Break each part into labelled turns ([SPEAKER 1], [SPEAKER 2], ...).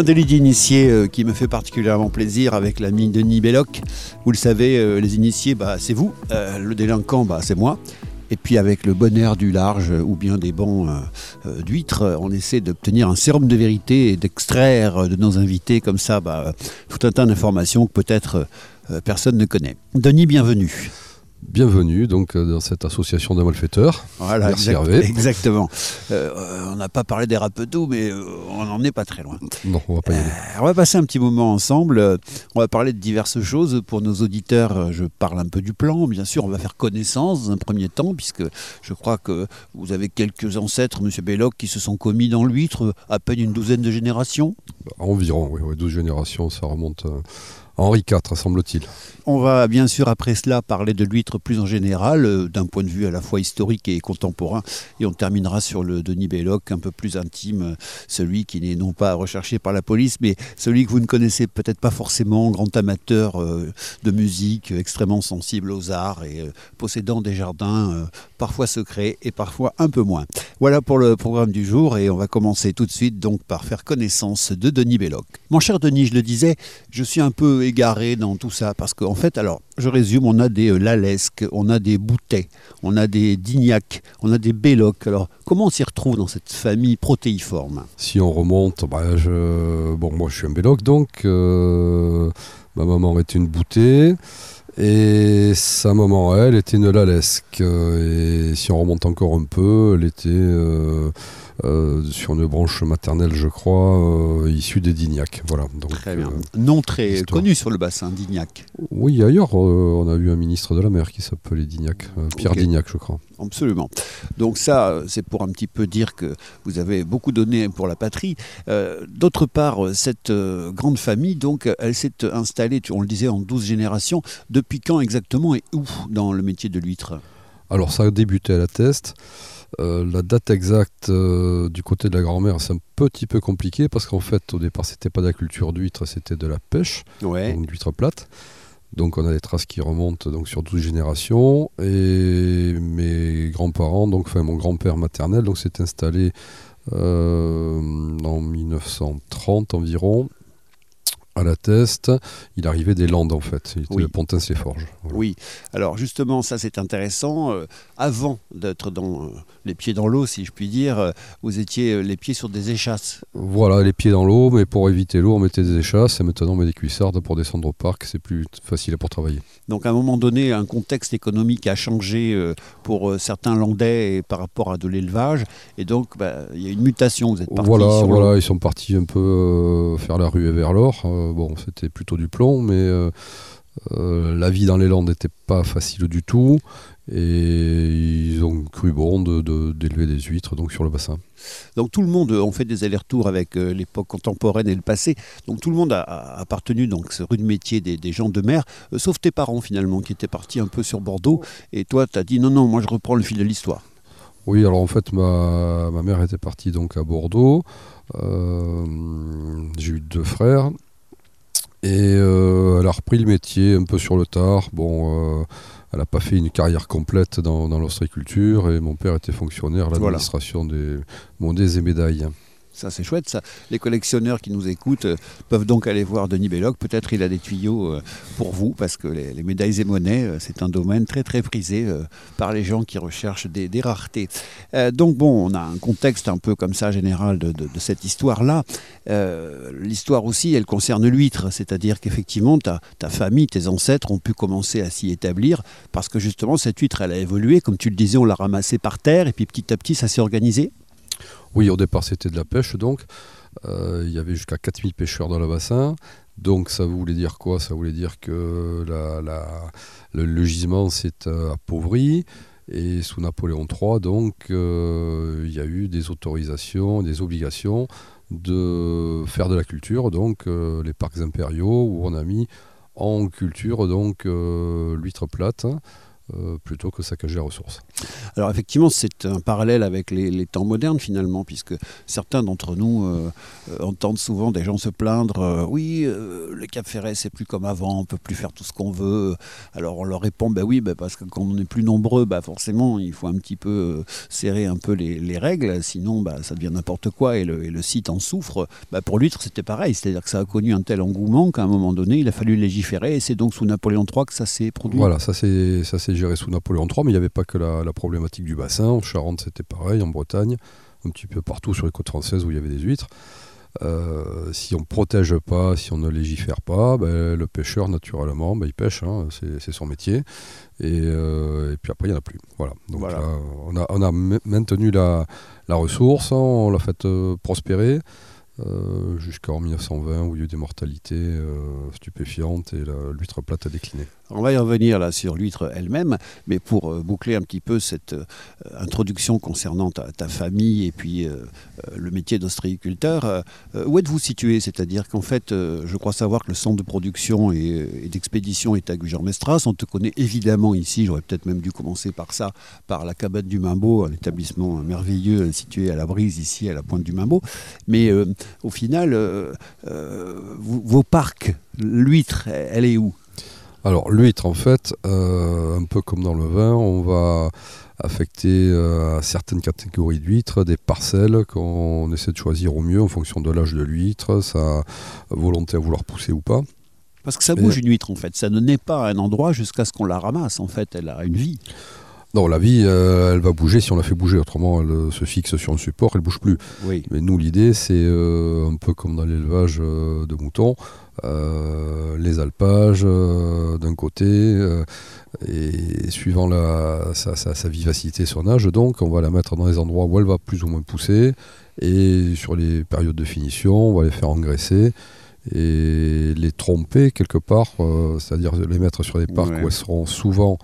[SPEAKER 1] Un délit d'initié euh, qui me fait particulièrement plaisir avec l'ami Denis Belloc. Vous le savez, euh, les initiés, bah, c'est vous. Euh, le délinquant, bah, c'est moi. Et puis avec le bon air du large ou bien des bancs d'huîtres, on essaie d'obtenir un sérum de vérité et d'extraire de nos invités comme ça bah, tout un tas d'informations que peut-être personne ne connaît. Denis, bienvenue.
[SPEAKER 2] Bienvenue donc euh, dans cette association de malfaiteurs.
[SPEAKER 1] Voilà, Merci Hervé. Exactement. Euh, on n'a pas parlé des rapeteaux, mais euh, on n'en est pas très loin.
[SPEAKER 2] Non, on va pas y aller.
[SPEAKER 1] on va passer un petit moment ensemble. On va parler de diverses choses. Pour nos auditeurs, je parle un peu du plan. Bien sûr, on va faire connaissance dans un premier temps, puisque je crois que vous avez quelques ancêtres, Monsieur Belloc, qui se sont commis dans l'huître, à peine une douzaine de générations.
[SPEAKER 2] Bah, environ, oui, 12 générations, ça remonte Henri IV, semble-t-il.
[SPEAKER 1] On va bien sûr après cela parler de l'huître plus en général, euh, d'un point de vue à la fois historique et contemporain, et on terminera sur le Denis Belloc, un peu plus intime, celui qui n'est non pas recherché par la police, mais celui que vous ne connaissez peut-être pas forcément, grand amateur euh, de musique, extrêmement sensible aux arts et euh, possédant des jardins parfois secrets et parfois un peu moins. Voilà pour le programme du jour, et on va commencer tout de suite donc par faire connaissance de Denis Belloc. Mon cher Denis, je le disais, je suis un peu dans tout ça parce qu'en fait, alors, je résume, on a des euh, lalesques, on a des boutets, on a des dignacs, on a des bellocs. Alors, comment on s'y retrouve dans cette famille protéiforme?
[SPEAKER 2] Si on remonte, bah, je... bon, moi je suis un belloc donc, euh, ma maman était une boutée. Et sa maman, elle, était une lalesque. Et si on remonte encore un peu, elle était euh, euh, sur une branche maternelle, je crois, euh, issue des Dignac. Voilà.
[SPEAKER 1] Donc, très bien. Nom très connu sur le bassin, Dignac.
[SPEAKER 2] Oui, ailleurs, on a eu un ministre de la mer qui s'appelait Dignac, Pierre Dignac, je crois.
[SPEAKER 1] Absolument. Donc ça, c'est pour un petit peu dire que vous avez beaucoup donné pour la patrie. D'autre part, cette grande famille, donc, elle s'est installée, on le disait, en 12 générations. Depuis depuis quand exactement et où dans le métier de l'huître?
[SPEAKER 2] Alors ça a débuté à la Teste. Euh, la date exacte euh, du côté de la grand-mère, c'est un petit peu compliqué parce qu'en fait, au départ, c'était pas de la culture d'huître, c'était de la pêche, donc d'huître plate. Donc on a des traces qui remontent donc sur 12 générations. Et mes grands-parents, donc enfin mon grand-père maternel, donc s'est installé euh, en 1930 environ à la Teste, il arrivait des Landes en fait, il était oui. de Pontin-les-Forges.
[SPEAKER 1] Oui, alors justement ça c'est intéressant, euh, avant d'être dans euh, les pieds dans l'eau si je puis dire, euh, vous étiez les pieds sur des échasses.
[SPEAKER 2] Voilà, les pieds dans l'eau, mais pour éviter l'eau on mettait des échasses et maintenant on met des cuissardes pour descendre au parc, c'est plus facile pour travailler.
[SPEAKER 1] Donc à un moment donné, un contexte économique a changé pour certains Landais par rapport à de l'élevage. Et donc bah, il y a une mutation, vous êtes partis
[SPEAKER 2] Voilà, voilà ils sont partis un peu faire la rue vers l'or bon, c'était plutôt du plomb, mais euh, euh, la vie dans les Landes n'était pas facile du tout. Et ils ont cru bon d'élever des huîtres donc sur le bassin.
[SPEAKER 1] Donc tout le monde, on fait des allers-retours avec euh, l'époque contemporaine et le passé. Donc tout le monde a, appartenu donc ce rude métier des, gens de mer, sauf tes parents finalement qui étaient partis un peu sur Bordeaux. Et toi, tu as dit non, non, moi je reprends le fil de l'histoire.
[SPEAKER 2] Oui, alors en fait, ma, ma, mère était partie donc à Bordeaux. J'ai eu deux frères. Et euh, elle a repris le métier un peu sur le tard. Bon, euh, elle n'a pas fait une carrière complète dans, dans l'ostréiculture et mon père était fonctionnaire à l'administration des Mondés et Médailles.
[SPEAKER 1] Ça, c'est chouette, ça. Les collectionneurs qui nous écoutent euh, peuvent donc aller voir Denis Belloc. Peut-être il a des tuyaux euh, pour vous, parce que les, médailles et monnaies, euh, c'est un domaine très, très prisé par les gens qui recherchent des, raretés. donc, bon, on a un contexte un peu comme ça général de, cette histoire-là. L'histoire aussi, elle concerne l'huître, c'est-à-dire qu'effectivement, ta, ta famille, tes ancêtres ont pu commencer à s'y établir, parce que justement, cette huître, elle a évolué. Comme tu le disais, on l'a ramassée par terre, et puis petit à petit, ça s'est organisé.
[SPEAKER 2] Oui, au départ, c'était de la pêche, donc. Euh, il y avait jusqu'à 4000 pêcheurs dans le bassin. Donc, ça voulait dire quoi? Ça voulait dire que le, gisement s'est euh, appauvri. Et sous Napoléon III, donc, euh, il y a eu des autorisations, des obligations de faire de la culture, donc les parcs impériaux, où on a mis en culture donc l'huître plate, euh, plutôt que saccager la ressource.
[SPEAKER 1] Alors effectivement, c'est un parallèle avec les, temps modernes finalement, puisque certains d'entre nous euh, euh, entendent souvent des gens se plaindre, oui, le Cap Ferret c'est plus comme avant, on peut plus faire tout ce qu'on veut. Alors on leur répond, ben oui, ben parce que quand on est plus nombreux, ben forcément il faut un petit peu serrer un peu les, règles, sinon ben, ça devient n'importe quoi et le, site en souffre. Ben, pour l'huître c'était pareil, c'est-à-dire que ça a connu un tel engouement qu'à un moment donné il a fallu légiférer et c'est donc sous Napoléon III que ça s'est produit.
[SPEAKER 2] Voilà, ça c'est géré sous Napoléon III, mais il n'y avait pas que la, problématique du bassin. En Charente, c'était pareil, en Bretagne, un petit peu partout sur les côtes françaises où il y avait des huîtres. Euh, si on ne protège pas, si on ne légifère pas, ben, le pêcheur, naturellement, ben, il pêche, hein, c'est son métier. Euh, et, puis après, il n'y en a plus. Voilà. Donc on, a, on, a, maintenu la, la ressource, on l'a fait euh, prospérer. Euh, jusqu'en 1920 où il y a eu des mortalités euh, stupéfiantes et l'huître plate a décliné.
[SPEAKER 1] On va y revenir là sur l'huître elle-même, mais pour euh, boucler un petit peu cette introduction concernant ta, famille et puis le métier d'ostréiculteur, où êtes-vous situé? C'est-à-dire qu'en fait, je crois savoir que le centre de production et, d'expédition est à Gujan-Mestras. On te connaît évidemment ici, j'aurais peut-être même dû commencer par ça, par la cabane du Mimbeau, un établissement merveilleux situé à la brise ici, à la pointe du Mimbeau. Mais au final, euh, euh, vos parcs, l'huître, elle est où?
[SPEAKER 2] Alors l'huître, en fait, euh, un peu comme dans le vin, on va affecter à certaines catégories d'huîtres des parcelles qu'on essaie de choisir au mieux en fonction de l'âge de l'huître, sa volonté à vouloir pousser ou pas.
[SPEAKER 1] Parce que ça bouge une huître en fait, ça ne naît pas à un endroit jusqu'à ce qu'on la ramasse en fait, elle a une vie.
[SPEAKER 2] Non, la vie, euh, elle va bouger si on la fait bouger. Autrement, elle euh, se fixe sur un support, elle bouge plus.
[SPEAKER 1] Oui.
[SPEAKER 2] Mais nous, l'idée, c'est euh, un peu comme dans l'élevage de moutons, les alpages d'un côté, et suivant la, sa, sa, vivacité, son âge, donc, on va la mettre dans les endroits où elle va plus ou moins pousser, et sur les périodes de finition, on va les faire engraisser et les tromper quelque part, c'est-à-dire les mettre sur des parcs où elles seront souvent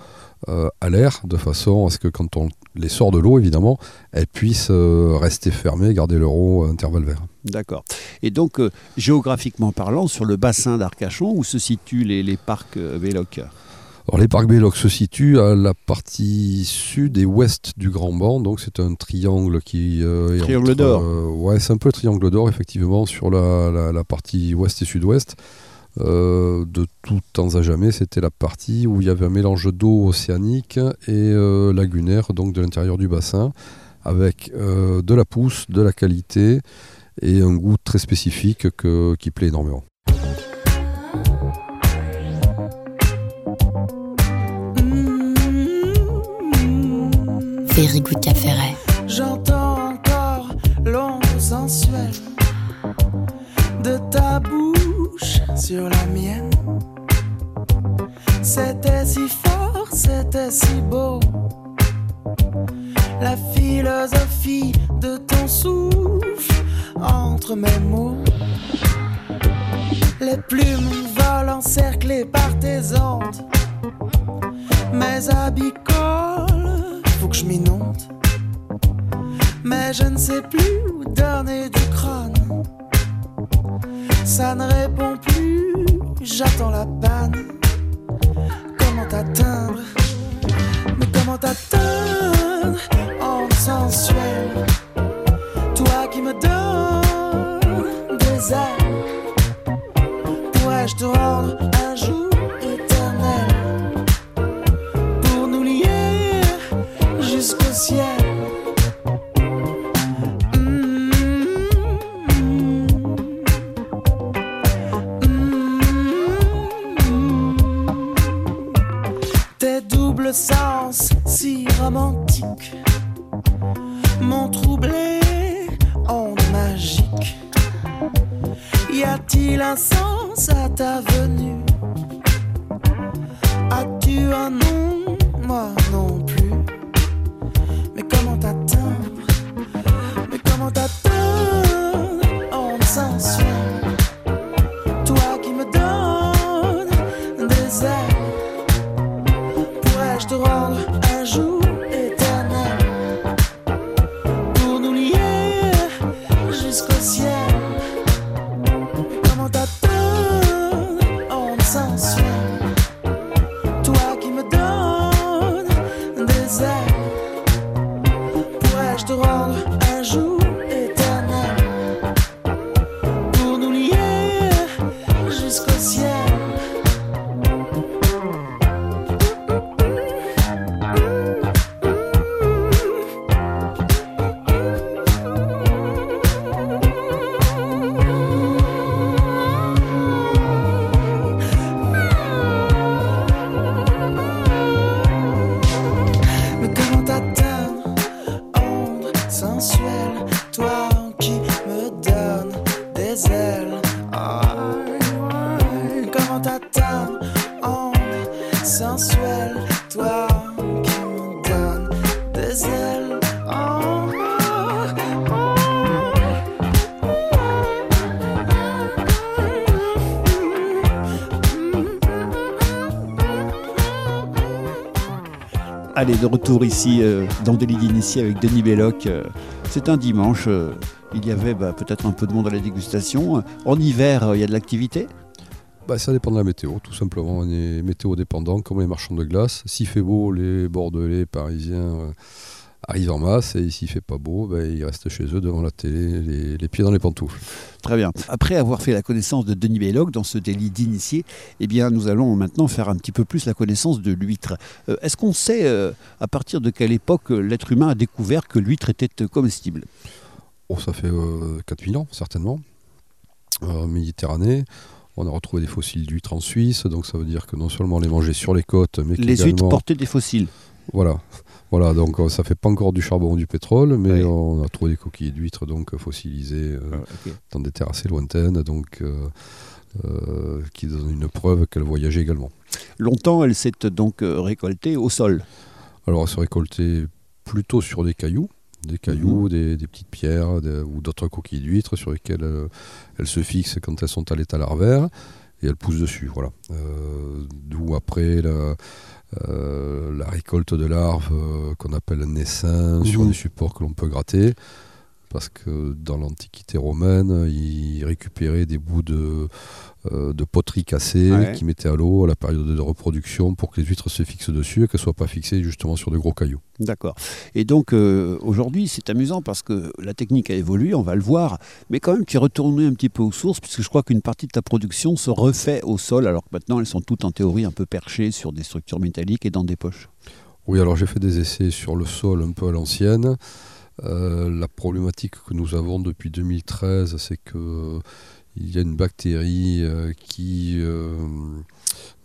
[SPEAKER 2] euh, à l'air, de façon à ce que quand on les sort de l'eau, évidemment, elles puissent euh, rester fermées, garder leur eau à intervalle vert.
[SPEAKER 1] D'accord. Et donc, euh, géographiquement parlant, sur le bassin d'Arcachon, où se situent les, parcs Véloc?
[SPEAKER 2] Alors, les parcs Véloc se situent à la partie sud et ouest du Grand Banc, donc c'est un triangle qui
[SPEAKER 1] triangle d'or.
[SPEAKER 2] ouais, c'est un peu le triangle d'or effectivement sur la, la partie ouest et sud-ouest. Euh, de tout temps à jamais, c'était la partie où il y avait un mélange d'eau océanique et euh, lagunaire, donc de l'intérieur du bassin, avec euh, de la pousse, de la qualité et un goût très spécifique qui plaît énormément.
[SPEAKER 3] Sur la mienne. C'était si fort, c'était si beau. La philosophie de
[SPEAKER 1] retour ici euh, dans Délit d'initié avec Denis Belloc. Euh, c'est un dimanche. Euh, il y avait bah, peut-être un peu de monde à la dégustation. En hiver, il y a de l'activité?
[SPEAKER 2] Bah, Ça dépend de la météo, tout simplement. On est météo dépendant, comme les marchands de glace. S'il fait beau, les Bordelais, Parisiens arrivent en masse. Et s'il fait pas beau, bah, ils restent chez eux devant la télé, les pieds dans les pantoufles.
[SPEAKER 1] Très bien. Après avoir fait la connaissance de Denis Belloc dans ce délit d'initié, eh bien, nous allons maintenant faire un petit peu plus la connaissance de l'huître. Euh, est-ce qu'on sait euh, à partir de quelle époque euh, l'être humain a découvert que l'huître était comestible?
[SPEAKER 2] Oh, ça fait 4000 ans, certainement. En Méditerranée. On a retrouvé des fossiles d'huîtres en Suisse, donc ça veut dire que non seulement on les mangeait sur les côtes, mais
[SPEAKER 1] les huîtres portaient des fossiles.
[SPEAKER 2] Voilà. Voilà, donc euh, ça fait pas encore du charbon ou du pétrole, mais on a trouvé des coquilles d'huîtres donc fossilisées euh, ah, dans des terres assez lointaines, donc euh, qui donnent une preuve qu'elle voyageait également.
[SPEAKER 1] Longtemps, elle s'est donc récoltée au sol.
[SPEAKER 2] Alors, elle se récoltait plutôt sur des cailloux, des cailloux, mhm. des, petites pierres ou d'autres coquilles d'huîtres sur lesquelles elles se fixent quand elles sont à l'état larvaire et elles poussent dessus. Voilà. D'où après la euh, la récolte de larves euh, qu'on appelle naissin sur mhm. des supports que l'on peut gratter. Parce que dans l'Antiquité romaine, ils récupéraient des bouts de, euh, de poterie cassée qui mettaient à l'eau à la période de reproduction pour que les huîtres se fixent dessus et qu'elles ne soient pas fixées justement sur de gros cailloux.
[SPEAKER 1] D'accord. Et donc aujourd'hui, c'est amusant parce que la technique a évolué, on va le voir, mais quand même tu es retourné un petit peu aux sources puisque je crois qu'une partie de ta production se refait au sol alors que maintenant elles sont toutes en théorie un peu perchées sur des structures métalliques et dans des poches.
[SPEAKER 2] Oui, alors j'ai fait des essais sur le sol un peu à l'ancienne. Euh, la problématique que nous avons depuis 2013, c'est que il y a une bactérie euh, qui euh,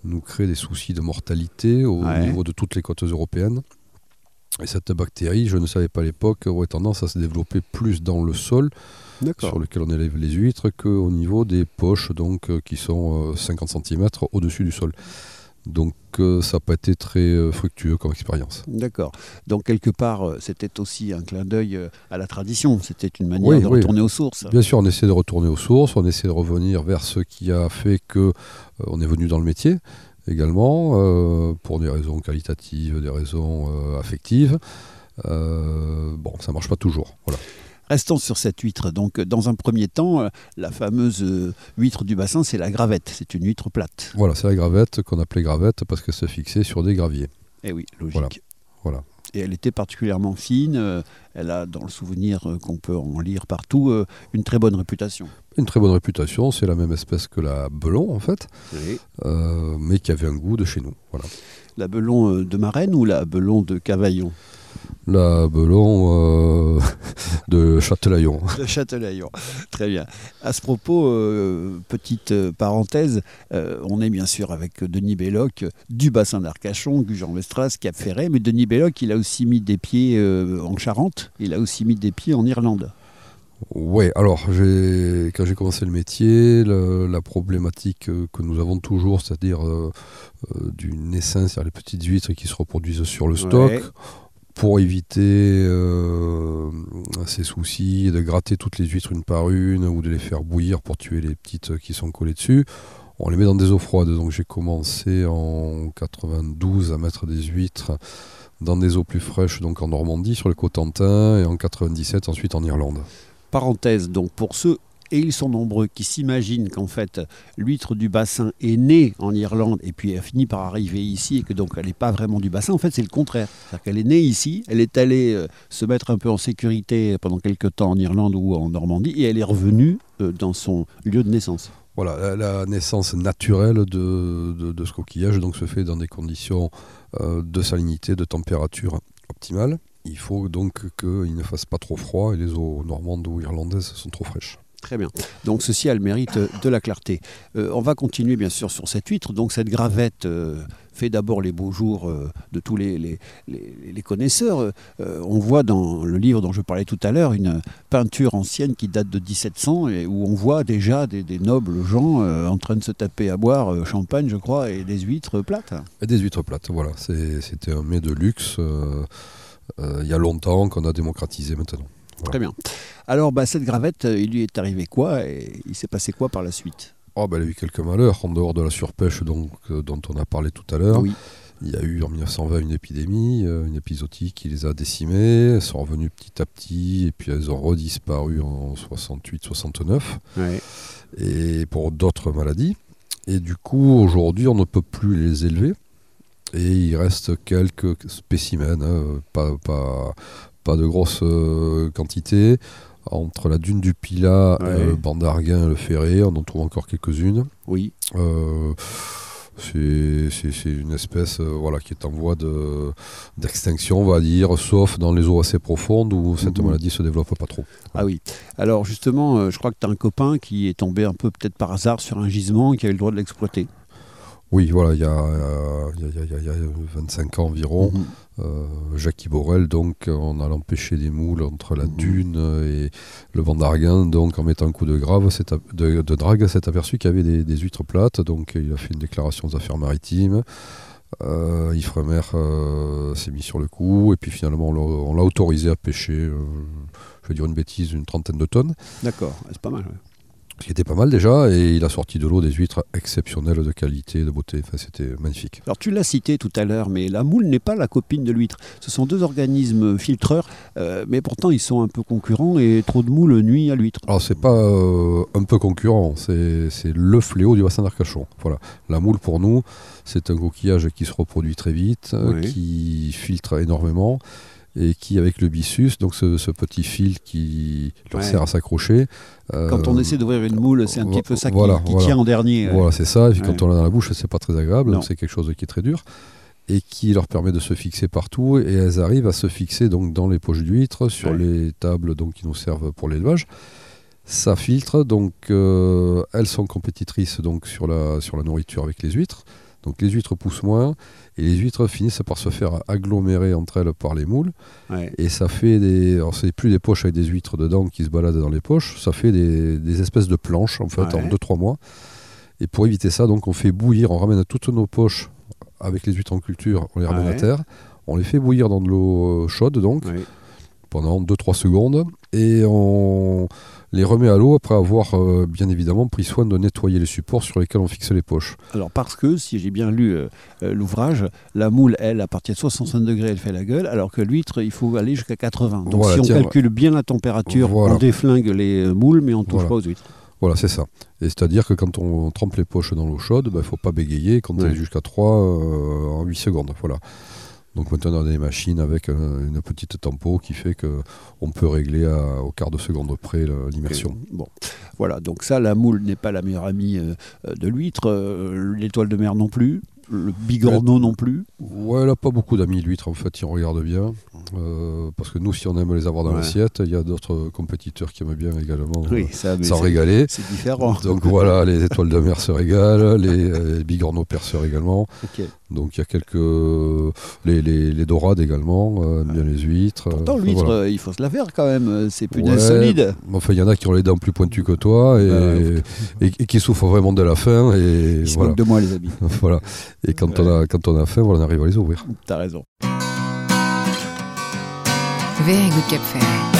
[SPEAKER 2] nous crée des soucis de mortalité au niveau de toutes les côtes européennes. Et cette bactérie, je ne savais pas à l'époque, aurait tendance à se développer plus dans le sol sur lequel on élève les huîtres qu'au niveau des poches donc, euh, qui sont 50 cm au-dessus du sol. Donc euh, ça n'a pas été très euh, fructueux comme expérience.
[SPEAKER 1] D'accord. Donc quelque part, euh, c'était aussi un clin d'œil à la tradition. C'était une manière de retourner aux sources.
[SPEAKER 2] Bien sûr, on essaie de retourner aux sources, on essaie de revenir vers ce qui a fait que on est venu dans le métier également, pour des raisons qualitatives, des raisons affectives. bon, ça marche pas toujours. Voilà.
[SPEAKER 1] Restons sur cette huître. Donc, dans un premier temps, euh, la fameuse euh, huître du bassin, c'est la gravette. C'est une huître plate.
[SPEAKER 2] Voilà, c'est la gravette qu'on appelait gravette parce qu'elle se fixait sur des graviers.
[SPEAKER 1] Eh oui, logique. Voilà. Et elle était particulièrement fine. Euh, elle a, dans le souvenir qu'on peut en lire partout, une très bonne réputation.
[SPEAKER 2] Une très bonne réputation. C'est la même espèce que la belon, en fait, mais qui avait un goût de chez nous. Voilà.
[SPEAKER 1] La belon de Marraine ou la belon de Cavaillon?
[SPEAKER 2] La Belon euh, de Châtelaillon.
[SPEAKER 1] De Châtelaillon, très bien. À ce propos, euh, petite euh, parenthèse, on est bien sûr avec Denis Belloc du bassin d'Arcachon, Gujan-Mestras, Cap Ferret, mais Denis Belloc, il a aussi mis des pieds en Charente, il a aussi mis des pieds en Irlande.
[SPEAKER 2] Oui, alors quand j'ai commencé le métier, la problématique que nous avons toujours, c'est-à-dire du naissance, c'est-à-dire les petites huîtres qui se reproduisent sur le stock, pour éviter euh, ces soucis de gratter toutes les huîtres une par une ou de les faire bouillir pour tuer les petites qui sont collées dessus, on les met dans des eaux froides. Donc j'ai commencé en 92 à mettre des huîtres dans des eaux plus fraîches, donc en Normandie, sur le Cotentin, et en 97 ensuite en Irlande.
[SPEAKER 1] Parenthèse, donc pour ceux et ils sont nombreux, qui s'imaginent qu'en fait, l'huître du bassin est née en Irlande et puis a fini par arriver ici et que donc elle n'est pas vraiment du bassin. En fait, c'est le contraire. C'est-à-dire qu'elle est née ici, elle est allée euh, se mettre un peu en sécurité pendant quelques temps en Irlande ou en Normandie et elle est revenue euh, dans son lieu de naissance.
[SPEAKER 2] Voilà, la, naissance naturelle de, ce coquillage donc, se fait dans des conditions euh, de salinité, de température optimale. Il faut donc qu'il ne fasse pas trop froid et les eaux normandes ou irlandaises sont trop fraîches.
[SPEAKER 1] Très bien. Donc ceci a le mérite de la clarté. Euh, on va continuer bien sûr sur cette huître. Donc cette gravette euh, fait d'abord les beaux jours euh, de tous les, les, connaisseurs. on voit dans le livre dont je parlais tout à l'heure une peinture ancienne qui date de 1700 et où on voit déjà des, nobles gens en train de se taper à boire champagne, je crois, et des huîtres plates.
[SPEAKER 2] Et des huîtres plates, voilà. C'était un mets de luxe. il y a longtemps qu'on a démocratisé maintenant.
[SPEAKER 1] Très bien. Alors, bah, cette gravette, euh, il lui est arrivé quoi et il s'est passé quoi par la suite?
[SPEAKER 2] Oh, bah, Elle a eu quelques malheurs, en dehors de la surpêche donc, euh, dont on a parlé tout à l'heure.
[SPEAKER 1] Oui.
[SPEAKER 2] Il y a eu en 1920 une épidémie, euh, une épisodique qui les a décimées. Elles sont revenues petit à petit et puis elles ont redisparu en 68-69. Et pour d'autres maladies. Et du coup, aujourd'hui, on ne peut plus les élever. Et il reste quelques spécimens, hein, pas, pas, pas de grosses euh, quantités. Entre la dune du Pilat, le banc d'Arguin, le Ferré, on en trouve encore quelques-unes.
[SPEAKER 1] Oui.
[SPEAKER 2] Euh, c'est une espèce euh, voilà, qui est en voie d'extinction, on va dire, sauf dans les eaux assez profondes où cette mhm. maladie se développe pas trop.
[SPEAKER 1] Ah oui. Alors justement, je crois que tu as un copain qui est tombé un peu peut-être par hasard sur un gisement et qui a eu le droit de l'exploiter.
[SPEAKER 2] Oui, voilà, il y, a, il, y a, 25 ans environ, mhm. euh, Jacques Borel, donc, en allant pêcher des moules entre la mhm. dune et le vent d'Arguin, donc en mettant un coup de, grave, de, de drague, s'est aperçu qu'il y avait des, huîtres plates, donc il a fait une déclaration aux affaires maritimes. Euh, Ifremer euh, s'est mis sur le coup, et puis finalement on l'a autorisé à pêcher, euh, je vais dire une bêtise, une trentaine de tonnes.
[SPEAKER 1] D'accord, c'est pas mal
[SPEAKER 2] qui était pas mal déjà, et il a sorti de l'eau des huîtres exceptionnelles de qualité, de beauté. Enfin, c'était magnifique.
[SPEAKER 1] Alors tu l'as cité tout à l'heure, mais la moule n'est pas la copine de l'huître. Ce sont deux organismes filtreurs, euh, mais pourtant ils sont un peu concurrents et trop de moules nuit à l'huître.
[SPEAKER 2] Alors c'est pas euh, un peu concurrent, c'est le fléau du bassin d'Arcachon. Voilà, la moule pour nous, c'est un coquillage qui se reproduit très vite, qui filtre énormément et qui avec le byssus, donc ce, petit fil qui leur sert à s'accrocher.
[SPEAKER 1] quand on euh, essaie d'ouvrir une moule, c'est un petit peu ça qui, tient en dernier.
[SPEAKER 2] Voilà, c'est ça. Et puis quand on l'a dans la bouche, c'est pas très agréable. C'est quelque chose qui est très dur et qui leur permet de se fixer partout. Et elles arrivent à se fixer donc dans les poches d'huîtres, sur les tables donc qui nous servent pour l'élevage. Ça filtre, donc euh, elles sont compétitrices donc sur la, sur la nourriture avec les huîtres. Donc les huîtres poussent moins et les huîtres finissent par se faire agglomérer entre elles par les moules. Et ça fait des. Alors, c'est plus des poches avec des huîtres dedans qui se baladent dans les poches, ça fait des, espèces de planches en fait en 2-3 mois. Et pour éviter ça, donc on fait bouillir, on ramène toutes nos poches avec les huîtres en culture, on les ramène à terre, on les fait bouillir dans de l'eau chaude donc pendant 2-3 secondes et on les remet à l'eau après avoir euh, bien évidemment pris soin de nettoyer les supports sur lesquels on fixe les poches.
[SPEAKER 1] Alors parce que, si j'ai bien lu euh, euh, l'ouvrage, la moule, elle, à partir de 65 degrés, elle fait la gueule, alors que l'huître, il faut aller jusqu'à 80. Donc si on calcule bien la température, on déflingue les moules, mais on ne touche pas aux huîtres.
[SPEAKER 2] Voilà, c'est ça. Et c'est-à-dire que quand on trempe les poches dans l'eau chaude, il bah, ne faut pas bégayer quand elle est jusqu'à 3 en 8 secondes. Voilà. Donc maintenant on a des machines avec euh, une petite tempo qui fait qu'on peut régler au quart de seconde près l'immersion.
[SPEAKER 1] Bon, voilà, donc ça, la moule n'est pas la meilleure amie euh, de l'huître, euh, l'étoile de mer non plus le bigorneau non plus
[SPEAKER 2] Ouais, elle n'a pas beaucoup d'amis, l'huître, en fait, si on regarde bien. Euh, parce que nous, si on aime les avoir dans l'assiette, il y a d'autres compétiteurs qui aiment bien également s'en régaler.
[SPEAKER 1] C'est différent.
[SPEAKER 2] Donc voilà, les étoiles de mer se régalent, les, euh, les bigorneaux perceurs également. Donc il y a quelques. Les, les, dorades également, euh, bien les huîtres.
[SPEAKER 1] Pourtant, l'huître, il faut se la faire quand même, c'est plus ouais, solide.
[SPEAKER 2] Enfin, il y en a qui ont les dents plus pointues que toi et, bah, et, qui souffrent vraiment de la faim. Et,
[SPEAKER 1] ils voilà. de moi, les amis.
[SPEAKER 2] voilà. Et quand, on a, quand on a faim, on arrive à les ouvrir.
[SPEAKER 1] T'as raison.
[SPEAKER 4] Very good Cap Délit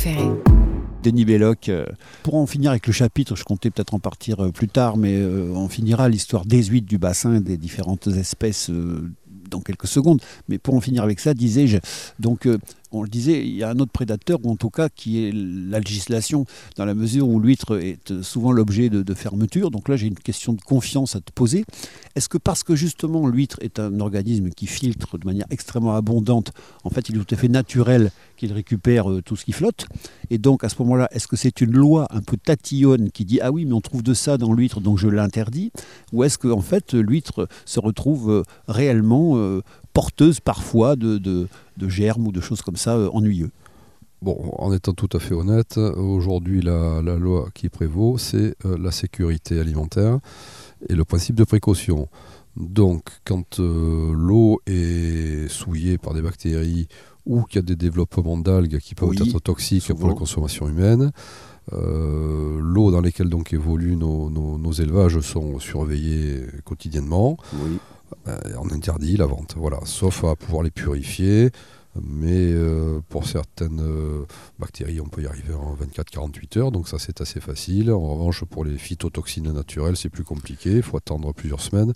[SPEAKER 4] Ferré.
[SPEAKER 1] Denis Belloc. Euh, pour en finir avec le chapitre, je comptais peut-être en partir euh, plus tard, mais euh, on finira l'histoire des huîtres du bassin, des différentes espèces dans quelques secondes. Mais pour en finir avec ça, disais-je, donc on le disait, il y a un autre prédateur, ou en tout cas qui est la législation, dans la mesure où l'huître est souvent l'objet de, fermeture. Donc là, j'ai une question de confiance à te poser. Est-ce que parce que justement l'huître est un organisme qui filtre de manière extrêmement abondante, en fait, il est tout à fait naturel qu'il récupère euh, tout ce qui flotte Et donc à ce moment-là, est-ce que c'est une loi un peu tatillonne qui dit ah oui, mais on trouve de ça dans l'huître, donc je l'interdis? Ou est-ce que en fait l'huître se retrouve euh, réellement euh, porteuse parfois de, de, germes ou de choses comme ça euh, ennuyeux.
[SPEAKER 2] Bon, en étant tout à fait honnête, aujourd'hui la, loi qui prévaut, c'est euh, la sécurité alimentaire et le principe de précaution. Donc, quand euh, l'eau est souillée par des bactéries ou qu'il y a des développements d'algues qui peuvent être toxiques pour la consommation humaine, l'eau dans laquelle donc évoluent nos, nos, élevages sont surveillés quotidiennement. Oui. Euh, on interdit la vente, voilà, sauf à pouvoir les purifier. Mais euh, pour certaines euh, bactéries, on peut y arriver en 24-48 heures, donc ça c'est assez facile. En revanche, pour les phytotoxines naturelles, c'est plus compliqué, il faut attendre plusieurs semaines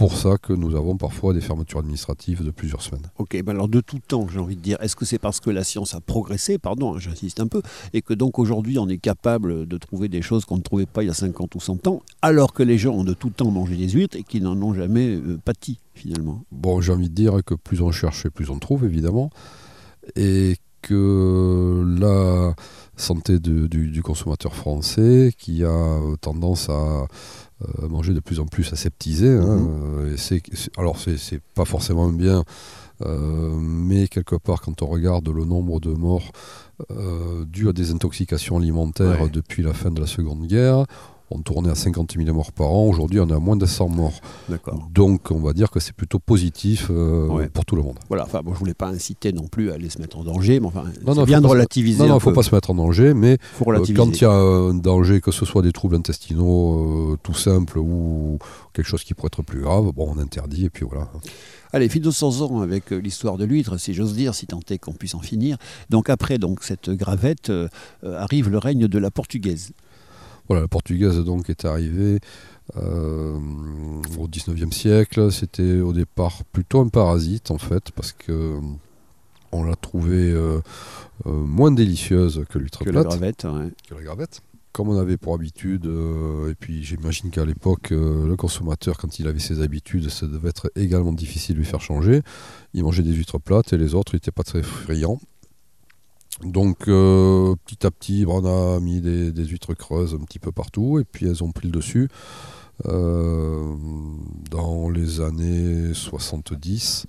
[SPEAKER 2] pour ça que nous avons parfois des fermetures administratives de plusieurs semaines.
[SPEAKER 1] Ok, ben alors de tout temps, j'ai envie de dire, est-ce que c'est parce que la science a progressé, pardon, hein, j'insiste un peu, et que donc aujourd'hui on est capable de trouver des choses qu'on ne trouvait pas il y a 50 ou 100 ans, alors que les gens ont de tout temps mangé des huîtres et qu'ils n'en ont jamais euh, pâti finalement?
[SPEAKER 2] Bon, j'ai envie de dire que plus on cherche et plus on trouve évidemment, et que la santé du, consommateur français qui a tendance à euh, manger de plus en plus aseptisé. Hein, mhm. euh, alors c'est pas forcément bien, euh, mais quelque part quand on regarde le nombre de morts dus à des intoxications alimentaires depuis la fin de la Seconde Guerre, on tournait à 50 000 morts par an. Aujourd'hui, on est à moins de 100 morts. Donc, on va dire que c'est plutôt positif euh, pour tout le monde.
[SPEAKER 1] Voilà. Enfin, bon, je voulais pas inciter non plus à aller se mettre en danger, mais enfin, c'est bien de relativiser.
[SPEAKER 2] Non, non, il ne faut pas se mettre en danger, mais euh, quand il y a un danger, que ce soit des troubles intestinaux euh, tout simples ou quelque chose qui pourrait être plus grave, bon, on interdit et puis voilà.
[SPEAKER 1] Allez, de 100 ans avec l'histoire de l'huître, si j'ose dire, si tant est qu'on puisse en finir. Donc après donc cette gravette, arrive le règne de la portugaise.
[SPEAKER 2] Voilà, la portugaise donc est arrivée euh, au 19e siècle. C'était au départ plutôt un parasite en fait, parce que on l'a trouvée euh, euh, moins délicieuse que l'huître
[SPEAKER 1] plate. La gravette,
[SPEAKER 2] Que la gravette. Comme on avait pour habitude, et puis j'imagine qu'à l'époque, le consommateur, quand il avait ses habitudes, ça devait être également difficile de lui faire changer. Il mangeait des huîtres plates et les autres n'étaient pas très friands. Donc euh, petit à petit, on a mis des, huîtres creuses un petit peu partout et puis elles ont pris le dessus. Euh, dans les années 70,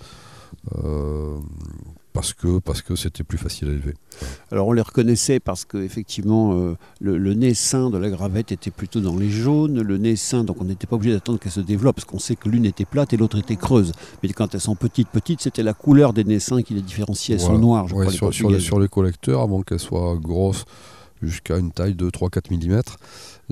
[SPEAKER 2] parce que parce que c'était plus facile à élever.
[SPEAKER 1] Alors on les reconnaissait parce que effectivement euh, le, nez sain de la gravette était plutôt dans les jaunes, le nez sain donc on n'était pas obligé d'attendre qu'elle se développe parce qu'on sait que l'une était plate et l'autre était creuse. Mais quand elles sont petites petites, c'était la couleur des nez sains qui les différenciait. Elles sont noires. Je
[SPEAKER 2] crois, sur, les sur, les collecteurs, avant qu'elles soient grosses jusqu'à une taille de 3-4 mm.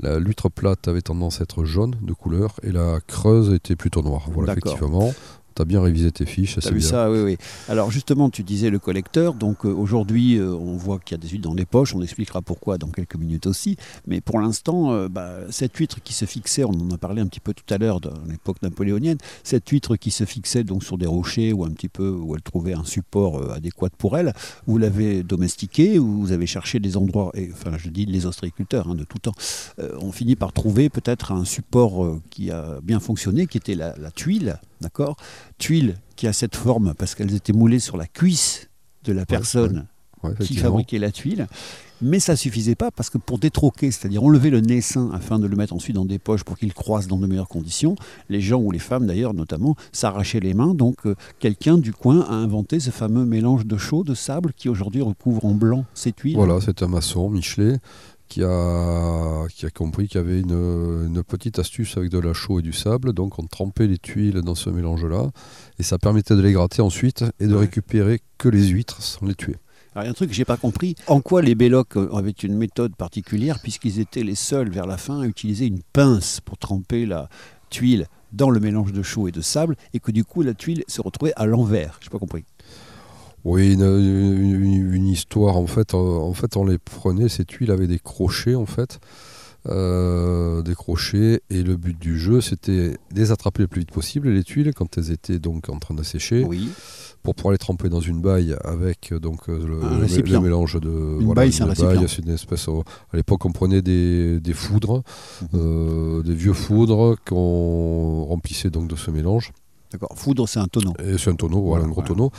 [SPEAKER 2] La l'huître plate avait tendance à être jaune de couleur et la creuse était plutôt noire. Voilà, effectivement. Tu as bien révisé tes fiches,
[SPEAKER 1] ça vu ça, oui, oui. Alors justement, tu disais le collecteur. Donc euh, aujourd'hui, euh, on voit qu'il y a des huîtres dans les poches. On expliquera pourquoi dans quelques minutes aussi. Mais pour l'instant, euh, bah, cette huître qui se fixait, on en a parlé un petit peu tout à l'heure dans l'époque napoléonienne, cette huître qui se fixait donc sur des rochers ou un petit peu où elle trouvait un support adéquat pour elle, vous l'avez domestiquée, vous avez cherché des endroits, et, enfin je dis les ostréiculteurs hein, de tout temps, on finit par trouver peut-être un support qui a bien fonctionné, qui était la, la tuile d'accord Tuile qui a cette forme parce qu'elles étaient moulées sur la cuisse de la personne qui fabriquait la tuile. Mais ça suffisait pas parce que pour détroquer, c'est-à-dire enlever le naissin afin de le mettre ensuite dans des poches pour qu'il croise dans de meilleures conditions, les gens ou les femmes d'ailleurs notamment s'arrachaient les mains. Donc euh, quelqu'un du coin a inventé ce fameux mélange de chaux, de sable qui aujourd'hui recouvre en blanc ces tuiles.
[SPEAKER 2] Voilà, c'est un maçon, Michelet, qui a, qui a compris qu'il y avait une, petite astuce avec de la chaux et du sable. Donc on trempait les tuiles dans ce mélange-là et ça permettait de les gratter ensuite et de récupérer que les huîtres sans les tuer.
[SPEAKER 1] Alors il y a un truc que j'ai pas compris. En quoi les Bellocs avaient une méthode particulière puisqu'ils étaient les seuls vers la fin à utiliser une pince pour tremper la tuile dans le mélange de chaux et de sable et que du coup la tuile se retrouvait à l'envers? J'ai pas compris.
[SPEAKER 2] Oui, une, histoire en fait. En fait, on les prenait ces tuiles avaient des crochets en fait. Euh, des crochets et le but du jeu c'était les attraper le plus vite possible les tuiles quand elles étaient donc en train de sécher. Pour pouvoir les tremper dans une baille avec donc euh, le, mélange de
[SPEAKER 1] une baille c'est
[SPEAKER 2] une espèce à l'époque on prenait des, foudres mhm. euh, des vieux foudres qu'on remplissait donc de ce mélange.
[SPEAKER 1] D'accord. Foudre c'est un tonneau.
[SPEAKER 2] C'est un tonneau voilà, un gros tonneau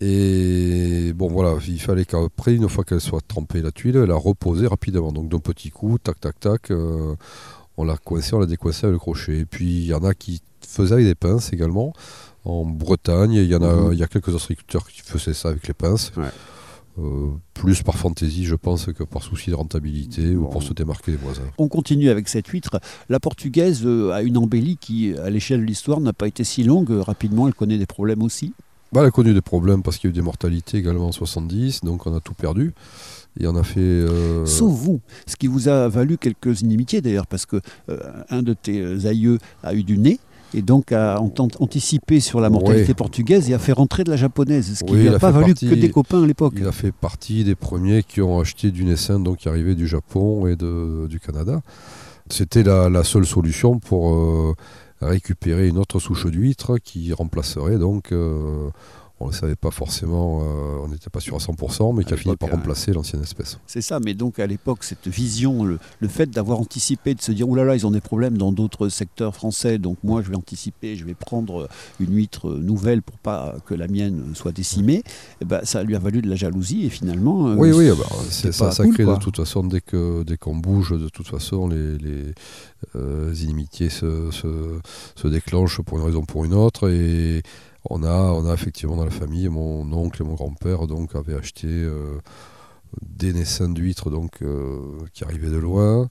[SPEAKER 2] et bon, voilà, il fallait qu'après, une fois qu'elle soit trempée, la tuile, la reposer rapidement. Donc d'un petit coup, tac, tac, tac, euh, on l'a coincée, on l'a décoincée avec le crochet. Et puis il y en a qui faisaient avec des pinces également. En Bretagne, il y en a, mhm. il y a quelques agriculteurs qui faisaient ça avec les pinces. Euh, plus par fantaisie, je pense, que par souci de rentabilité ou pour se démarquer des voisins.
[SPEAKER 1] On continue avec cette huître. La portugaise euh, a une embellie qui, à l'échelle de l'histoire, n'a pas été si longue. Rapidement, elle connaît des problèmes aussi.
[SPEAKER 2] Bah, elle a connu des problèmes parce qu'il y a eu des mortalités également en 70, donc on a tout perdu. Et on a fait. Euh,
[SPEAKER 1] Sauf vous, ce qui vous a valu quelques inimitiés d'ailleurs, parce que euh, un de tes aïeux a eu du nez et donc a anticipé sur la mortalité portugaise et a fait rentrer de la japonaise, ce qui n'a pas valu que des copains à l'époque.
[SPEAKER 2] Il a fait partie des premiers qui ont acheté du naissin donc qui arrivait du Japon et de, du Canada. C'était la, seule solution pour euh, récupérer une autre souche d'huître qui remplacerait donc euh, on ne le savait pas forcément, euh, on n'était pas sûr à 100%, mais qui a fini par remplacer l'ancienne espèce.
[SPEAKER 1] C'est ça, mais donc à l'époque, cette vision, le, fait d'avoir anticipé, de se dire, oulala, là là, ils ont des problèmes dans d'autres secteurs français, donc moi je vais anticiper, je vais prendre une huître nouvelle pour pas que la mienne soit décimée, et ben, ça lui a valu de la jalousie, et finalement...
[SPEAKER 2] Euh, oui, oui, ah bah, c'est ça, ça crée de toute façon, dès qu'on dès qu'on bouge, de toute façon, les, les euh, inimitiés se, se, se déclenchent pour une raison ou pour une autre, et on a, on a effectivement dans la famille, mon oncle et mon grand-père donc avaient acheté euh, des naissins d'huîtres donc euh, qui arrivaient de loin.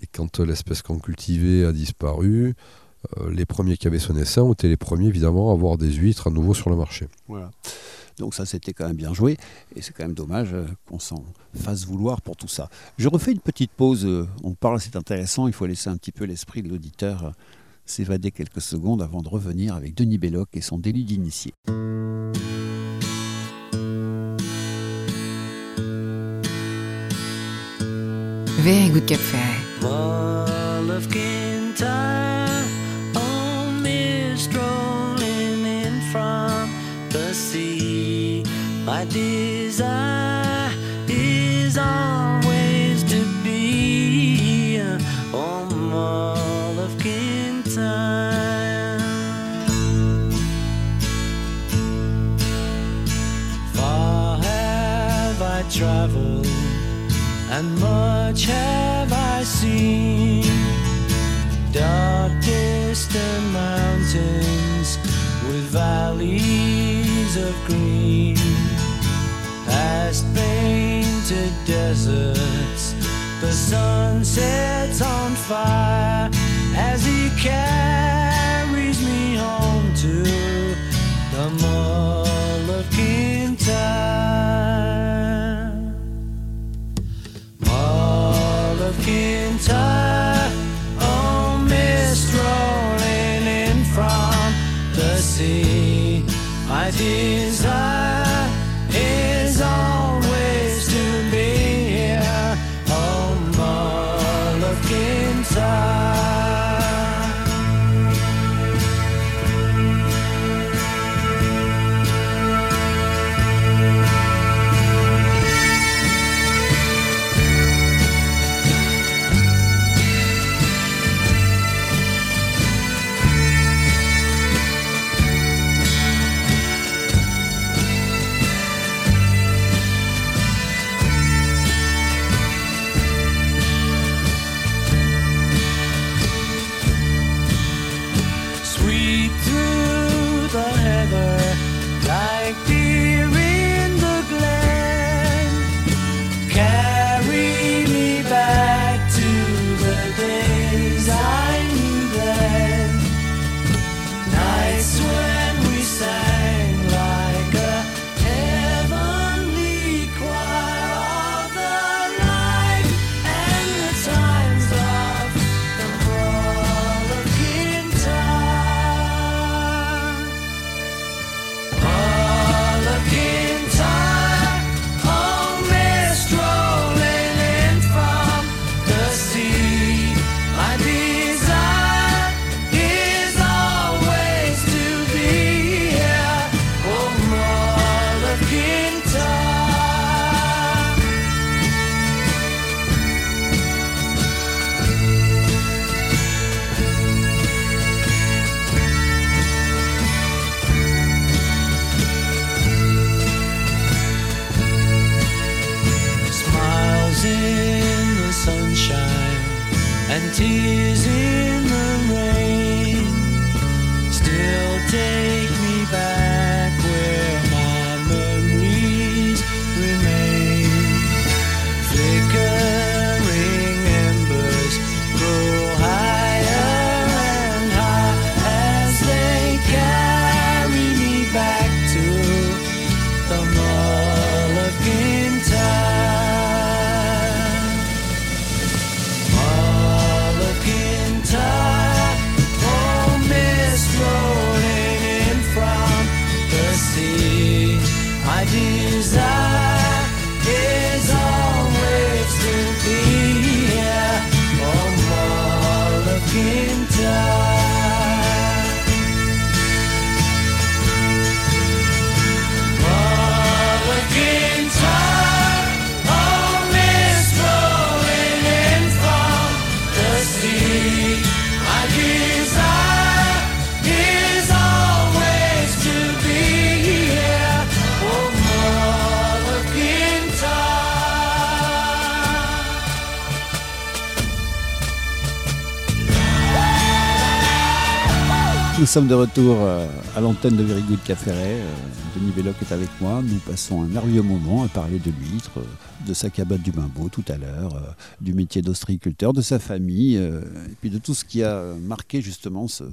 [SPEAKER 2] Et quand l'espèce qu'on cultivait a disparu, euh, les premiers qui avaient ce naissin ont été les premiers évidemment à avoir des huîtres à nouveau sur le marché.
[SPEAKER 1] Voilà. Donc ça, c'était quand même bien joué. Et c'est quand même dommage qu'on s'en fasse vouloir pour tout ça. Je refais une petite pause. On parle, c'est intéressant. Il faut laisser un petit peu l'esprit de l'auditeur s'évader quelques secondes avant de revenir avec Denis Belloc et son délit d'initié.
[SPEAKER 4] Very good Cap My desire is always to be on traveled and much have I seen. Dark distant mountains with valleys of green, past painted deserts. The sun sets on fire as he carries My
[SPEAKER 1] Nous sommes de retour euh, à l'antenne de Very Good Café euh, Denis Belloc est avec moi. Nous passons un merveilleux moment à parler de l'huître, euh, de sa cabane du Bimbo tout à l'heure, du métier d'ostriculteur, de sa famille, et puis de tout ce qui a marqué justement ce,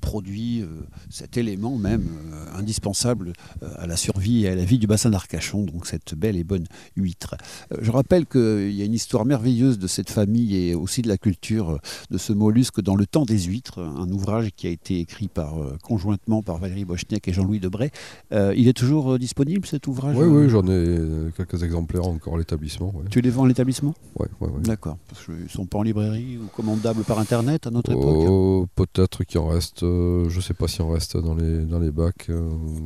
[SPEAKER 1] produit, cet élément même indispensable à la survie et à la vie du bassin d'Arcachon, donc cette belle et bonne huître. Je rappelle qu'il y a une histoire merveilleuse de cette famille et aussi de la culture de ce mollusque dans le temps des huîtres, un ouvrage qui a été écrit par, euh, conjointement par Valérie Bochniak et Jean-Louis Debray. Euh, il est toujours euh, disponible cet ouvrage
[SPEAKER 2] Oui, oui, j'en ai quelques exemplaires encore à l'établissement.
[SPEAKER 1] Tu les vends à l'établissement?
[SPEAKER 2] Oui, oui, oui.
[SPEAKER 1] D'accord. Parce qu'ils ne sont pas en librairie ou commandables par Internet à notre
[SPEAKER 2] oh, époque Peut-être qu'il en reste, je ne sais pas s'il en reste dans les, dans les bacs.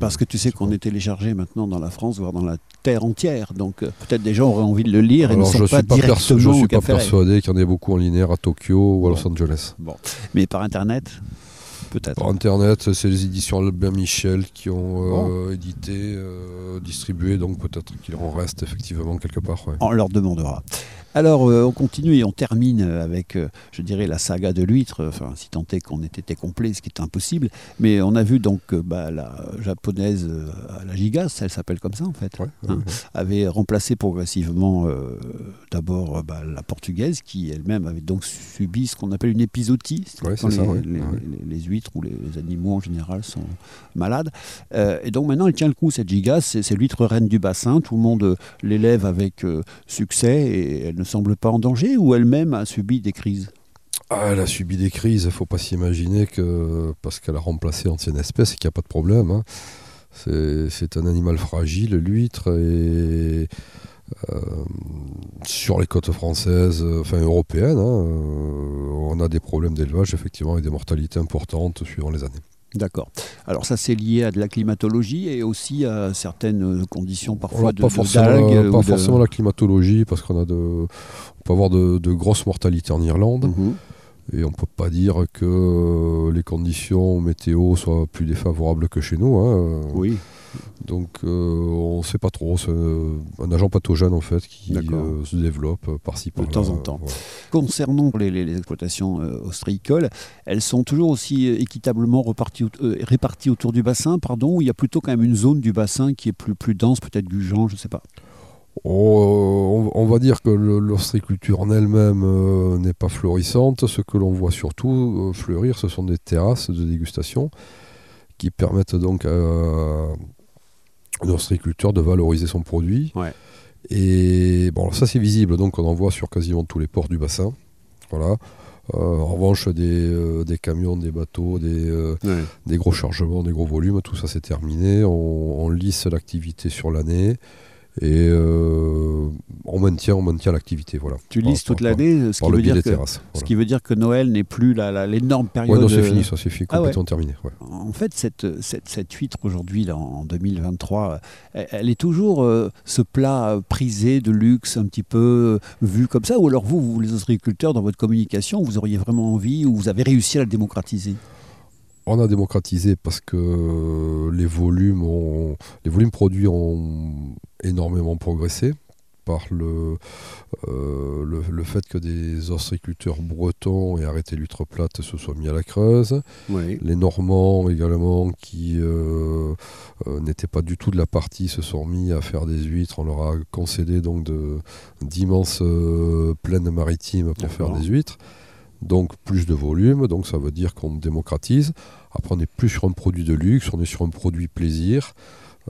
[SPEAKER 1] Parce que tu sais qu'on est téléchargé maintenant dans la France, voire dans la terre entière. Donc peut-être des gens auraient envie de le lire et ne sont pas,
[SPEAKER 2] pas
[SPEAKER 1] directement
[SPEAKER 2] Je ne suis pas persuadé qu'il y en ait beaucoup en linéaire à Tokyo ou à Los Angeles.
[SPEAKER 1] Bon. Mais par Internet peut-être.
[SPEAKER 2] Internet, c'est les éditions Albin Michel qui ont euh, édité, euh, distribué, donc peut-être qu'il en reste effectivement quelque part.
[SPEAKER 1] On leur demandera. Alors, euh, on continue et on termine avec, euh, je dirais, la saga de l'huître, enfin, si tant est qu'on ait été complet, ce qui est impossible. Mais on a vu donc euh, bah, la japonaise, la Gigas, elle s'appelle comme ça en fait, hein, avait remplacé progressivement d'abord bah, la portugaise, qui elle-même avait donc subi ce qu'on appelle une épisodie, quand les, ou les, animaux en général sont malades. et donc maintenant, elle tient le coup, cette Gigas, c'est l'huître reine du bassin, tout le monde l'élève avec succès et elle ne semble pas en danger ou elle-même a subi des crises?
[SPEAKER 2] Ah, elle a subi des crises, il ne faut pas s'imaginer que parce qu'elle a remplacé ancienne espèce et qu'il n'y a pas de problème. Hein. C'est un animal fragile, l'huître, et euh, sur les côtes françaises, enfin européennes, hein, euh, on a des problèmes d'élevage, effectivement, et des mortalités importantes suivant les années.
[SPEAKER 1] D'accord. Alors ça c'est lié à de la climatologie et aussi à certaines conditions parfois de,
[SPEAKER 2] pas forcément, la, pas forcément la climatologie parce qu'on a de, on peut avoir de, grosses mortalités en Irlande. Mhm. Et on ne peut pas dire que les conditions météo soient plus défavorables que chez nous. Hein.
[SPEAKER 1] Oui.
[SPEAKER 2] Donc euh, on ne sait pas trop. C'est un agent pathogène en fait qui euh, se développe par-ci par-là.
[SPEAKER 1] De temps en temps. Concernant les, exploitations euh, ostréicoles, elles sont toujours aussi équitablement réparties autour du bassin, pardon, ou il y a plutôt quand même une zone du bassin qui est plus, plus dense, peut-être Gujan, je ne sais pas.
[SPEAKER 2] Oh, on, va dire que l'ostréiculture en elle-même n'est pas florissante. Ce que l'on voit surtout fleurir, ce sont des terrasses de dégustation qui permettent donc à, ostréiculteur de valoriser son produit. Et bon, ça c'est visible, donc on en voit sur quasiment tous les ports du bassin. Voilà. Euh, en revanche, des, euh, des, camions, des bateaux, des, euh, des, gros chargements, des gros volumes, tout ça c'est terminé. On, on lisse l'activité sur l'année et euh, on maintient, on maintient l'activité. Voilà.
[SPEAKER 1] Tu lises toute l'année, ce, qui veut dire que, ce qui veut dire que Noël n'est plus l'énorme période.
[SPEAKER 2] non, c'est fini, ça c'est fini, ah complètement terminé.
[SPEAKER 1] En fait, cette, cette, cette huître aujourd'hui, en 2023, elle, est toujours euh, ce plat prisé de luxe, un petit peu euh, vu comme ça, ou alors vous, vous les agriculteurs, dans votre communication, vous auriez vraiment envie, ou vous avez réussi à la démocratiser?
[SPEAKER 2] On a démocratisé parce que les volumes, ont, les volumes produits ont énormément progressé. par le, euh, le, fait que des ostréiculteurs bretons aient arrêté l'huître plate se soient mis à la creuse. Les Normands également, qui euh, n'étaient pas du tout de la partie, se sont mis à faire des huîtres. On leur a concédé donc d'immenses plaines maritimes pour faire des huîtres donc plus de volume, donc ça veut dire qu'on démocratise. Après, on n'est plus sur un produit de luxe, on est sur un produit plaisir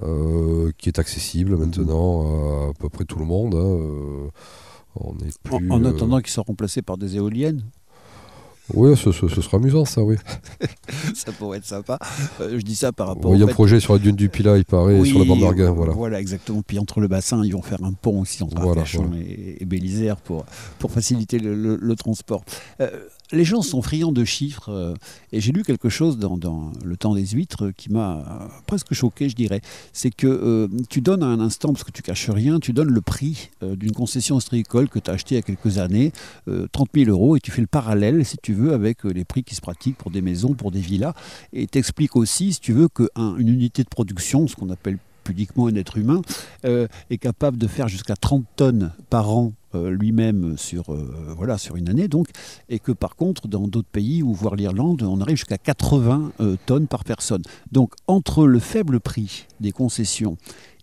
[SPEAKER 2] euh, qui est accessible maintenant à, à peu près tout le monde. Hein. Euh,
[SPEAKER 1] on est plus, en, attendant qu'il soit remplacé par des éoliennes
[SPEAKER 2] oui, ce, sera amusant, ça, oui.
[SPEAKER 1] ça pourrait être sympa. Euh, je dis ça par rapport.
[SPEAKER 2] Il y a un projet sur la dune du Pilat, il paraît, sur la bande d'Arguin. Voilà.
[SPEAKER 1] voilà, exactement. Puis entre le bassin, ils vont faire un pont aussi entre voilà, et, et pour, pour faciliter le, transport. Euh, les gens sont friands de chiffres euh, et j'ai lu quelque chose dans, Le temps des huîtres qui m'a presque choqué, je dirais. C'est que tu donnes à un instant, parce que tu caches rien, tu donnes le prix d'une concession ostréicole que tu as acheté il y a quelques années, 30 000 euros, et tu fais le parallèle, si tu veux, avec les prix qui se pratiquent pour des maisons, pour des villas. Et t'expliques aussi, si tu veux, qu'une unité de production, ce qu'on appelle pudiquement un être humain, euh, est capable de faire jusqu'à 30 tonnes par an euh, lui-même sur, euh, voilà, sur une année, donc, et que par contre, dans d'autres pays, ou voire l'Irlande, on arrive jusqu'à 80 tonnes par personne. Donc, entre le faible prix des concessions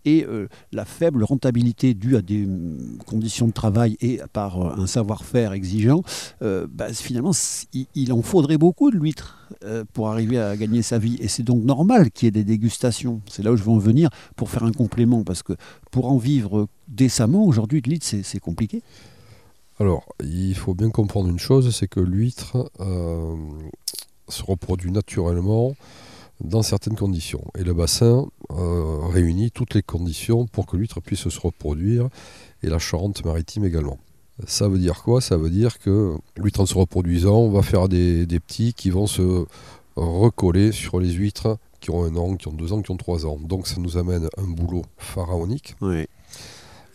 [SPEAKER 1] et euh, la faible rentabilité due à des mm, conditions de travail et par euh, un savoir-faire exigeant, euh, bah, finalement, il, en faudrait beaucoup de l'huître pour arriver à gagner sa vie. Et c'est donc normal qu'il y ait des dégustations. C'est là où je veux en venir pour faire un complément, parce que pour en vivre décemment, aujourd'hui, l'huître, c'est compliqué.
[SPEAKER 2] Alors, il faut bien comprendre une chose, c'est que l'huître se reproduit naturellement dans certaines conditions. Et le bassin euh, réunit toutes les conditions pour que l'huître puisse se reproduire, et la Charente-Maritime également. Ça veut dire quoi? Ça veut dire que l'huître en se reproduisant, on va faire des, petits qui vont se recoller sur les huîtres qui ont un an, qui ont deux ans, qui ont trois ans. Donc ça nous amène un boulot pharaonique.
[SPEAKER 1] Oui.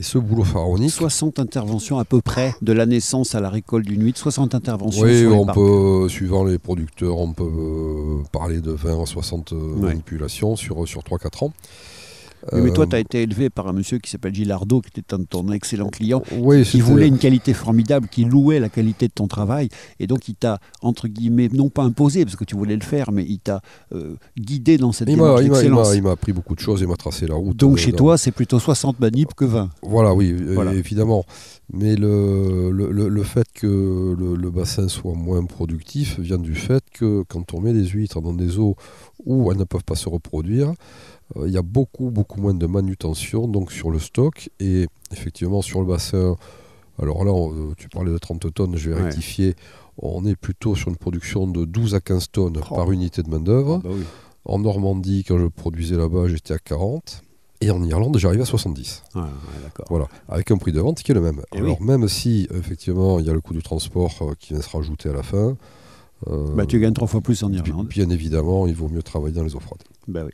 [SPEAKER 2] Et ce boulot pharaonique.
[SPEAKER 1] 60 interventions à peu près, de la naissance à la récolte d'une huître, 60 interventions.
[SPEAKER 2] Oui, on peut, suivant les producteurs, on peut euh, parler de 20 à 60 manipulations sur, sur 3-4 ans
[SPEAKER 1] mais toi, tu as été élevé par un monsieur qui s'appelle Gilardo, qui était un de ton excellent client, qui voulait une qualité formidable, qui louait la qualité de ton travail. Et donc, il t'a, entre guillemets, non pas imposé, parce que tu voulais le faire, mais il t'a euh, guidé dans cette démarche
[SPEAKER 2] d'excellence. Il m'a appris beaucoup de choses, il m'a tracé la route.
[SPEAKER 1] Donc, euh, chez toi, c'est plutôt 60 manips que 20.
[SPEAKER 2] Voilà, oui, évidemment. Mais le, le, le, fait que le, bassin soit moins productif vient du fait que quand on met des huîtres dans des eaux où elles ne peuvent pas se reproduire, euh, il y a beaucoup, beaucoup moins de manutention donc sur le stock. Et effectivement, sur le bassin, alors là, euh, tu parlais de 30 tonnes, je vais rectifier. On est plutôt sur une production de 12 à 15 tonnes oh. par unité de main-d'œuvre. Ah bah en Normandie, quand je produisais là-bas, j'étais à 40. Et en Irlande, j'arrive à 70. voilà, avec un prix de vente qui est le même. Eh alors, même si, effectivement, il y a le coût du transport euh, qui vient se rajouter à la fin.
[SPEAKER 1] bah, tu gagnes trois fois plus en Irlande.
[SPEAKER 2] Bien évidemment, il vaut mieux travailler dans les eaux froides.
[SPEAKER 1] Ben oui,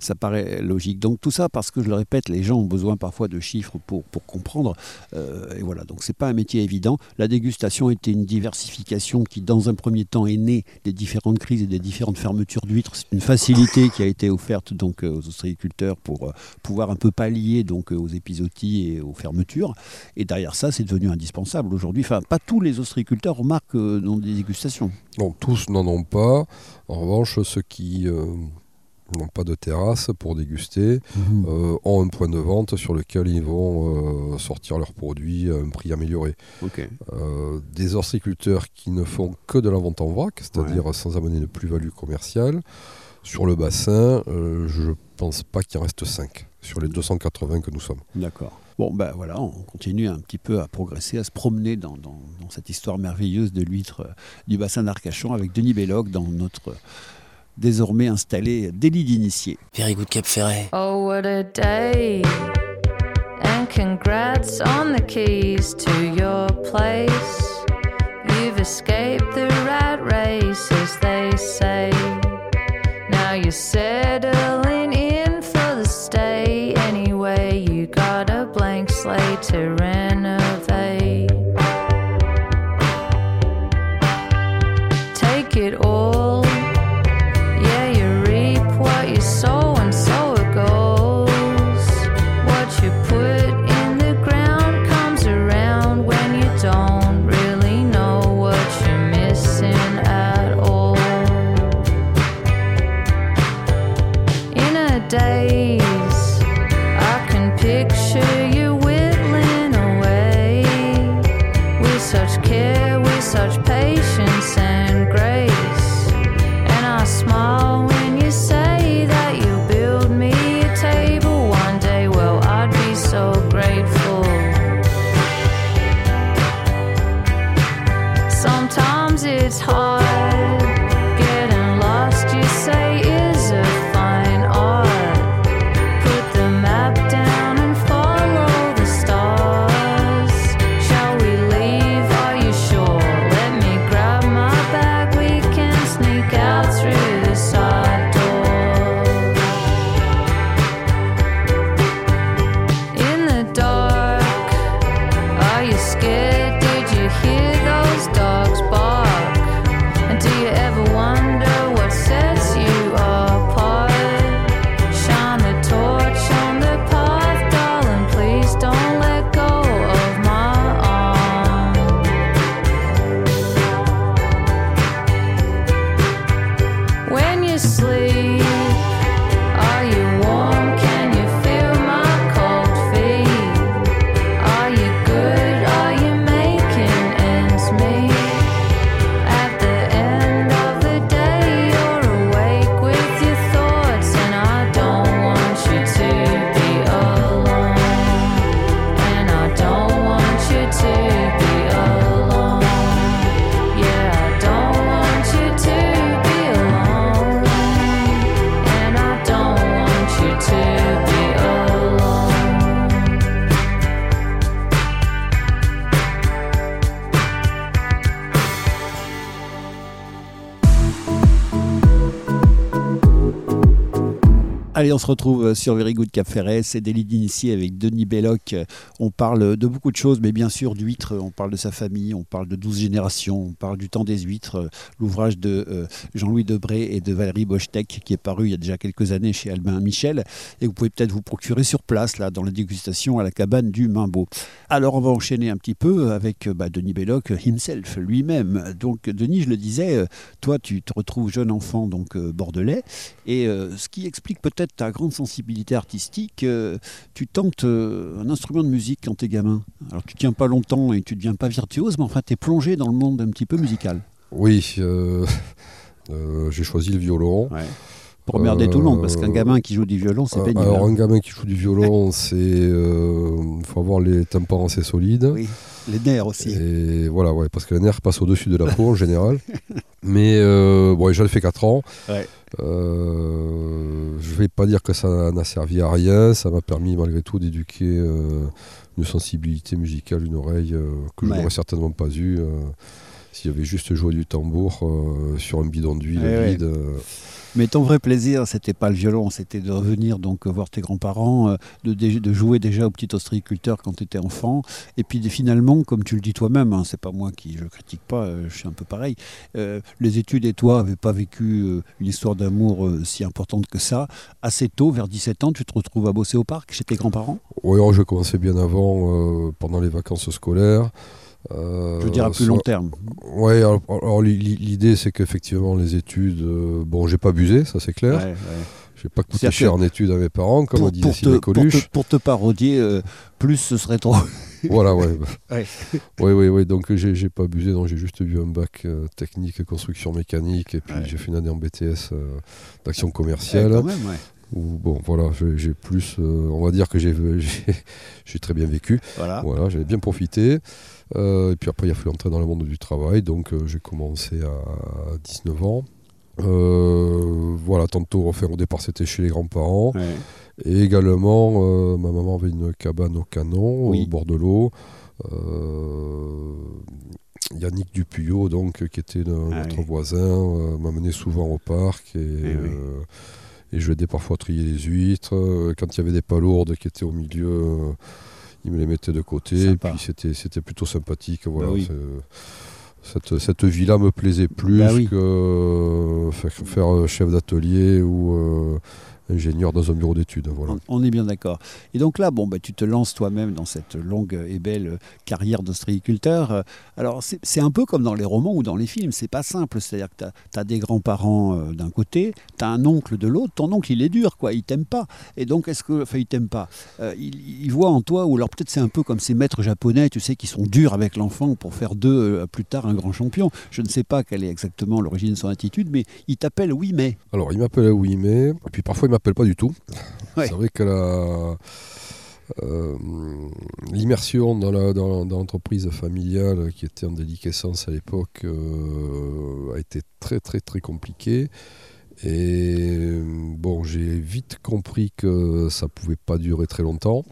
[SPEAKER 1] ça paraît logique. Donc tout ça parce que je le répète, les gens ont besoin parfois de chiffres pour, pour comprendre. Euh, et voilà, donc c'est pas un métier évident. La dégustation était une diversification qui, dans un premier temps, est née des différentes crises et des différentes fermetures d'huîtres. C'est une facilité qui a été offerte donc euh, aux ostréiculteurs pour euh, pouvoir un peu pallier donc aux épizooties et aux fermetures. Et derrière ça, c'est devenu indispensable aujourd'hui. Enfin, pas tous les ostréiculteurs remarquent des dégustations.
[SPEAKER 2] Non, tous n'en ont pas. En revanche, ceux qui n'ont pas de terrasse pour déguster, euh, ont un point de vente sur lequel ils vont euh, sortir leurs produits à un prix amélioré. Euh, des horticulteurs qui ne font que de la vente en vrac, c'est-à-dire sans amener de plus-value commerciale. Sur le bassin, je pense pas qu'il en reste 5 sur les 280 que nous sommes.
[SPEAKER 1] D'accord. Bon, ben voilà, on continue un petit peu à progresser, à se promener dans, dans cette histoire merveilleuse de l'huître du bassin d'Arcachon avec Denis Belloc dans notre désormais installé délit d'initié.
[SPEAKER 4] Very good Cap Ferret.
[SPEAKER 5] Oh, what a day! And congrats on the keys to your place. You've escaped the rat race, as they say. Now you're settling
[SPEAKER 1] On se retrouve euh, sur Very Good Cap Ferret, c'est Délit d'initié avec Denis Belloc. On parle de beaucoup de choses, mais bien sûr d'huîtres, on parle de sa famille, on parle de 12 générations, on parle du temps des huîtres, euh, l'ouvrage de euh, Jean-Louis Debré et de Valérie Bochtec qui est paru il y a déjà quelques années chez Albin Michel et vous pouvez peut-être vous procurer sur place, là, dans la dégustation à la cabane du Mimbeau. Alors on va enchaîner un petit peu avec bah, Denis Belloc himself, lui-même. Donc Denis, je le disais, toi tu te retrouves jeune enfant, donc bordelais, et ce qui explique peut-être ta grande sensibilité artistique, euh, tu tentes euh, un instrument de musique quand tu es gamin. Alors tu tiens pas longtemps et tu deviens pas virtuose, mais enfin tu es plongé dans le monde un petit peu musical.
[SPEAKER 2] Oui, euh, j'ai choisi le violon.
[SPEAKER 1] Pour emmerder tout le monde, parce qu'un gamin qui joue du violon, c'est pénible.
[SPEAKER 2] Alors, un gamin qui joue du violon, c'est. Il faut avoir les tympans assez solides.
[SPEAKER 1] Oui, les nerfs aussi.
[SPEAKER 2] Et voilà, ouais, parce que les nerfs passent au-dessus de la peau en général. Mais bon, j'en ai fait 4 ans. Ouais. Euh, je ne vais pas dire que ça n'a servi à rien, ça m'a permis malgré tout d'éduquer euh, une sensibilité musicale, une oreille euh, que je n'aurais certainement pas eue s'il y avait juste joué du tambour sur un bidon d'huile vide.
[SPEAKER 1] Mais ton vrai plaisir, c'était pas le violon, c'était de revenir donc voir tes grands-parents, euh, de, jouer déjà au petit ostréiculteur quand tu étais enfant, et puis finalement, comme tu le dis toi-même, hein, c'est pas moi qui je critique pas, euh, je suis un peu pareil. Euh, les études et toi n'avaient pas vécu une histoire d'amour si importante que ça. Assez tôt, vers 17 ans, tu te retrouves à bosser au parc chez tes grands-parents?
[SPEAKER 2] Oui, je commençais bien avant, pendant les vacances scolaires.
[SPEAKER 1] Euh, je veux dire à plus long terme.
[SPEAKER 2] Oui, alors, l'idée c'est qu'effectivement les études, euh, bon j'ai pas abusé, ça c'est clair. Ouais, J'ai pas coûté cher en études à mes parents, comme
[SPEAKER 1] pour,
[SPEAKER 2] disait
[SPEAKER 1] pour te, pour, te, parodier, euh, plus ce serait trop.
[SPEAKER 2] voilà, ouais. oui, oui, oui. Donc j'ai pas abusé, donc j'ai juste eu un bac technique construction mécanique et puis j'ai fait une année en BTS d'action commerciale.
[SPEAKER 1] quand même,
[SPEAKER 2] bon, voilà, j'ai plus, on va dire que j'ai très bien vécu. Voilà, voilà j'avais bien profité. Euh, et puis après, il a fallu entrer dans le monde du travail. Donc, euh, j'ai commencé à 19 ans. Euh, voilà, tantôt, enfin, au départ, c'était chez les grands-parents. Et également, ma maman avait une cabane au canon, au bord de l'eau. Yannick Dupuyot, donc, qui était ah notre voisin, m'amenait souvent au parc. Et, eh et je l'aidais parfois à trier les huîtres. Quand il y avait des palourdes qui étaient au milieu il me les mettait de côté, et puis c'était, c'était plutôt sympathique. Voilà, bah cette, cette vie-là me plaisait plus bah que faire, faire, chef d'atelier ou euh, ingénieur dans un bureau d'études. Voilà.
[SPEAKER 1] On, est bien d'accord. Et donc là, bon, bah, tu te lances toi-même dans cette longue et belle carrière d'ostréiculteur. Alors, c'est un peu comme dans les romans ou dans les films. C'est pas simple. C'est-à-dire que tu as, des grands-parents euh, d'un côté, tu as un oncle de l'autre. Ton oncle, il est dur, quoi. Il t'aime pas. Et donc, est-ce que. Enfin, il t'aime pas. Euh, il, voit en toi, ou alors peut-être c'est un peu comme ces maîtres japonais, tu sais, qui sont durs avec l'enfant pour faire d'eux euh, plus tard un grand champion. Je ne sais pas quelle est exactement l'origine de son attitude, mais il t'appelle oui, mais.
[SPEAKER 2] Alors, il m'appelle oui, mais. Et puis parfois, il m'appelle pas du tout. C'est vrai que euh, l'immersion dans, l'entreprise familiale qui était en déliquescence à l'époque euh, a été très très très compliquée. Et bon, j'ai vite compris que ça pouvait pas durer très longtemps.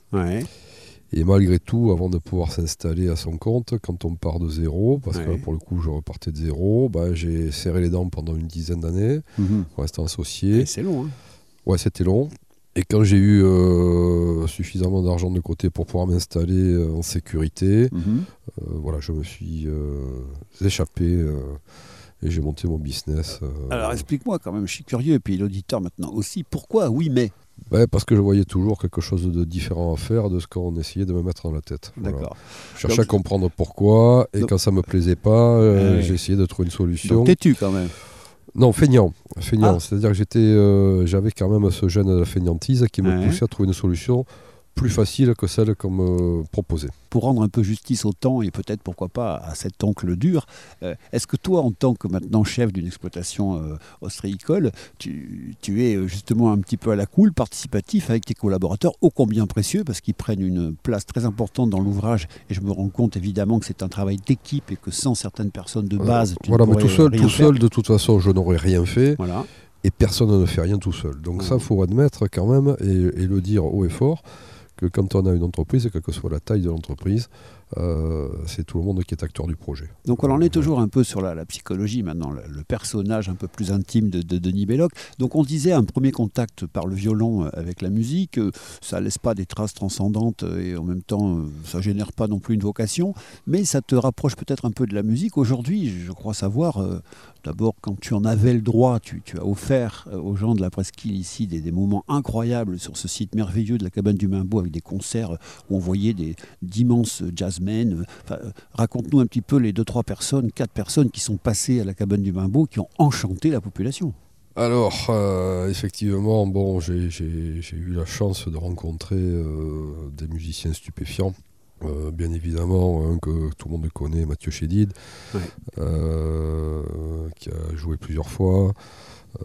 [SPEAKER 2] Et malgré tout, avant de pouvoir s'installer à son compte, quand on part de zéro, parce que pour le coup je repartais de zéro, bah, j'ai serré les dents pendant une dizaine d'années, mhm. restant associé.
[SPEAKER 1] C'est long. Hein.
[SPEAKER 2] Ouais, c'était long. Et quand j'ai eu euh, suffisamment d'argent de côté pour pouvoir m'installer euh, en sécurité, mhm. euh, voilà, je me suis échappé et j'ai monté mon business.
[SPEAKER 1] Alors explique-moi quand même, je suis curieux, et puis l'auditeur maintenant aussi, pourquoi oui mais?
[SPEAKER 2] Parce que je voyais toujours quelque chose de différent à faire de ce qu'on essayait de me mettre dans la tête. D'accord. Je cherchais à comprendre pourquoi, et quand ça me plaisait pas, j'ai essayé de trouver une solution.
[SPEAKER 1] Donc t'es-tu quand même
[SPEAKER 2] non, feignant. feignant. Ah. C'est-à-dire que j'étais, euh, j'avais quand même ce gène de la feignantise qui me poussait à trouver une solution plus facile que celle qu'on me proposait.
[SPEAKER 1] Pour rendre un peu justice au temps et peut-être pourquoi pas à cet oncle dur, euh, est-ce que toi, en tant que maintenant chef d'une exploitation euh, ostréicole, tu, es euh, justement un petit peu à la cool, participatif avec tes collaborateurs, ô combien précieux, parce qu'ils prennent une place très importante dans l'ouvrage et je me rends compte évidemment que c'est un travail d'équipe et que sans certaines personnes de base, tu
[SPEAKER 2] voilà, mais tout seul, tout seul, de toute façon, je n'aurais rien fait. Voilà. Et personne ne fait rien tout seul. Donc ça, il faut admettre quand même et, et le dire haut et fort que quand on a une entreprise, quelle que soit la taille de l'entreprise, euh, c'est tout le monde qui est acteur du projet.
[SPEAKER 1] Donc on en est toujours un peu sur la, psychologie maintenant, le, personnage un peu plus intime de, Denis Belloc. Donc on disait un premier contact par le violon avec la musique, ça laisse pas des traces transcendantes et en même temps ça génère pas non plus une vocation, mais ça te rapproche peut-être un peu de la musique. Aujourd'hui, je crois savoir, d'abord quand tu en avais le droit, tu, as offert aux gens de la presqu'île ici des, moments incroyables sur ce site merveilleux de la cabane du Mimbo avec des concerts où on voyait d'immenses jazzmen. Euh, raconte-nous un petit peu les deux, trois personnes, quatre personnes qui sont passées à la cabane du Mimbo, qui ont enchanté la population.
[SPEAKER 2] Alors, euh, effectivement, bon, j'ai eu la chance de rencontrer euh, des musiciens stupéfiants. Bien évidemment, un que tout le monde connaît, Mathieu Chédid, qui a joué plusieurs fois.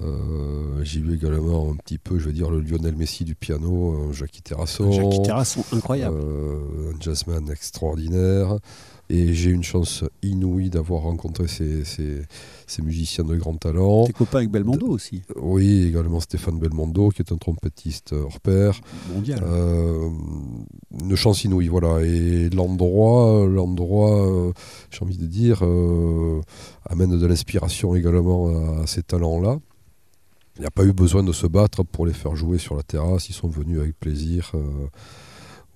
[SPEAKER 2] Euh, j'ai vu également un petit peu, je veux dire, le Lionel Messi du piano, euh, Jackie Terrasson.
[SPEAKER 1] Jackie Terrasson, incroyable.
[SPEAKER 2] Euh, un jazzman extraordinaire. Et j'ai eu une chance inouïe d'avoir rencontré ces, ces, musiciens de grand talent.
[SPEAKER 1] T'es copain avec Belmondo aussi
[SPEAKER 2] Oui, également Stéphane Belmondo, qui est un trompettiste hors pair.
[SPEAKER 1] Mondial.
[SPEAKER 2] une chance inouïe, voilà. Et l'endroit, l'endroit j'ai envie de dire, amène de l'inspiration également à ces talents-là. Il n'y a pas eu besoin de se battre pour les faire jouer sur la terrasse. Ils sont venus avec plaisir. Euh,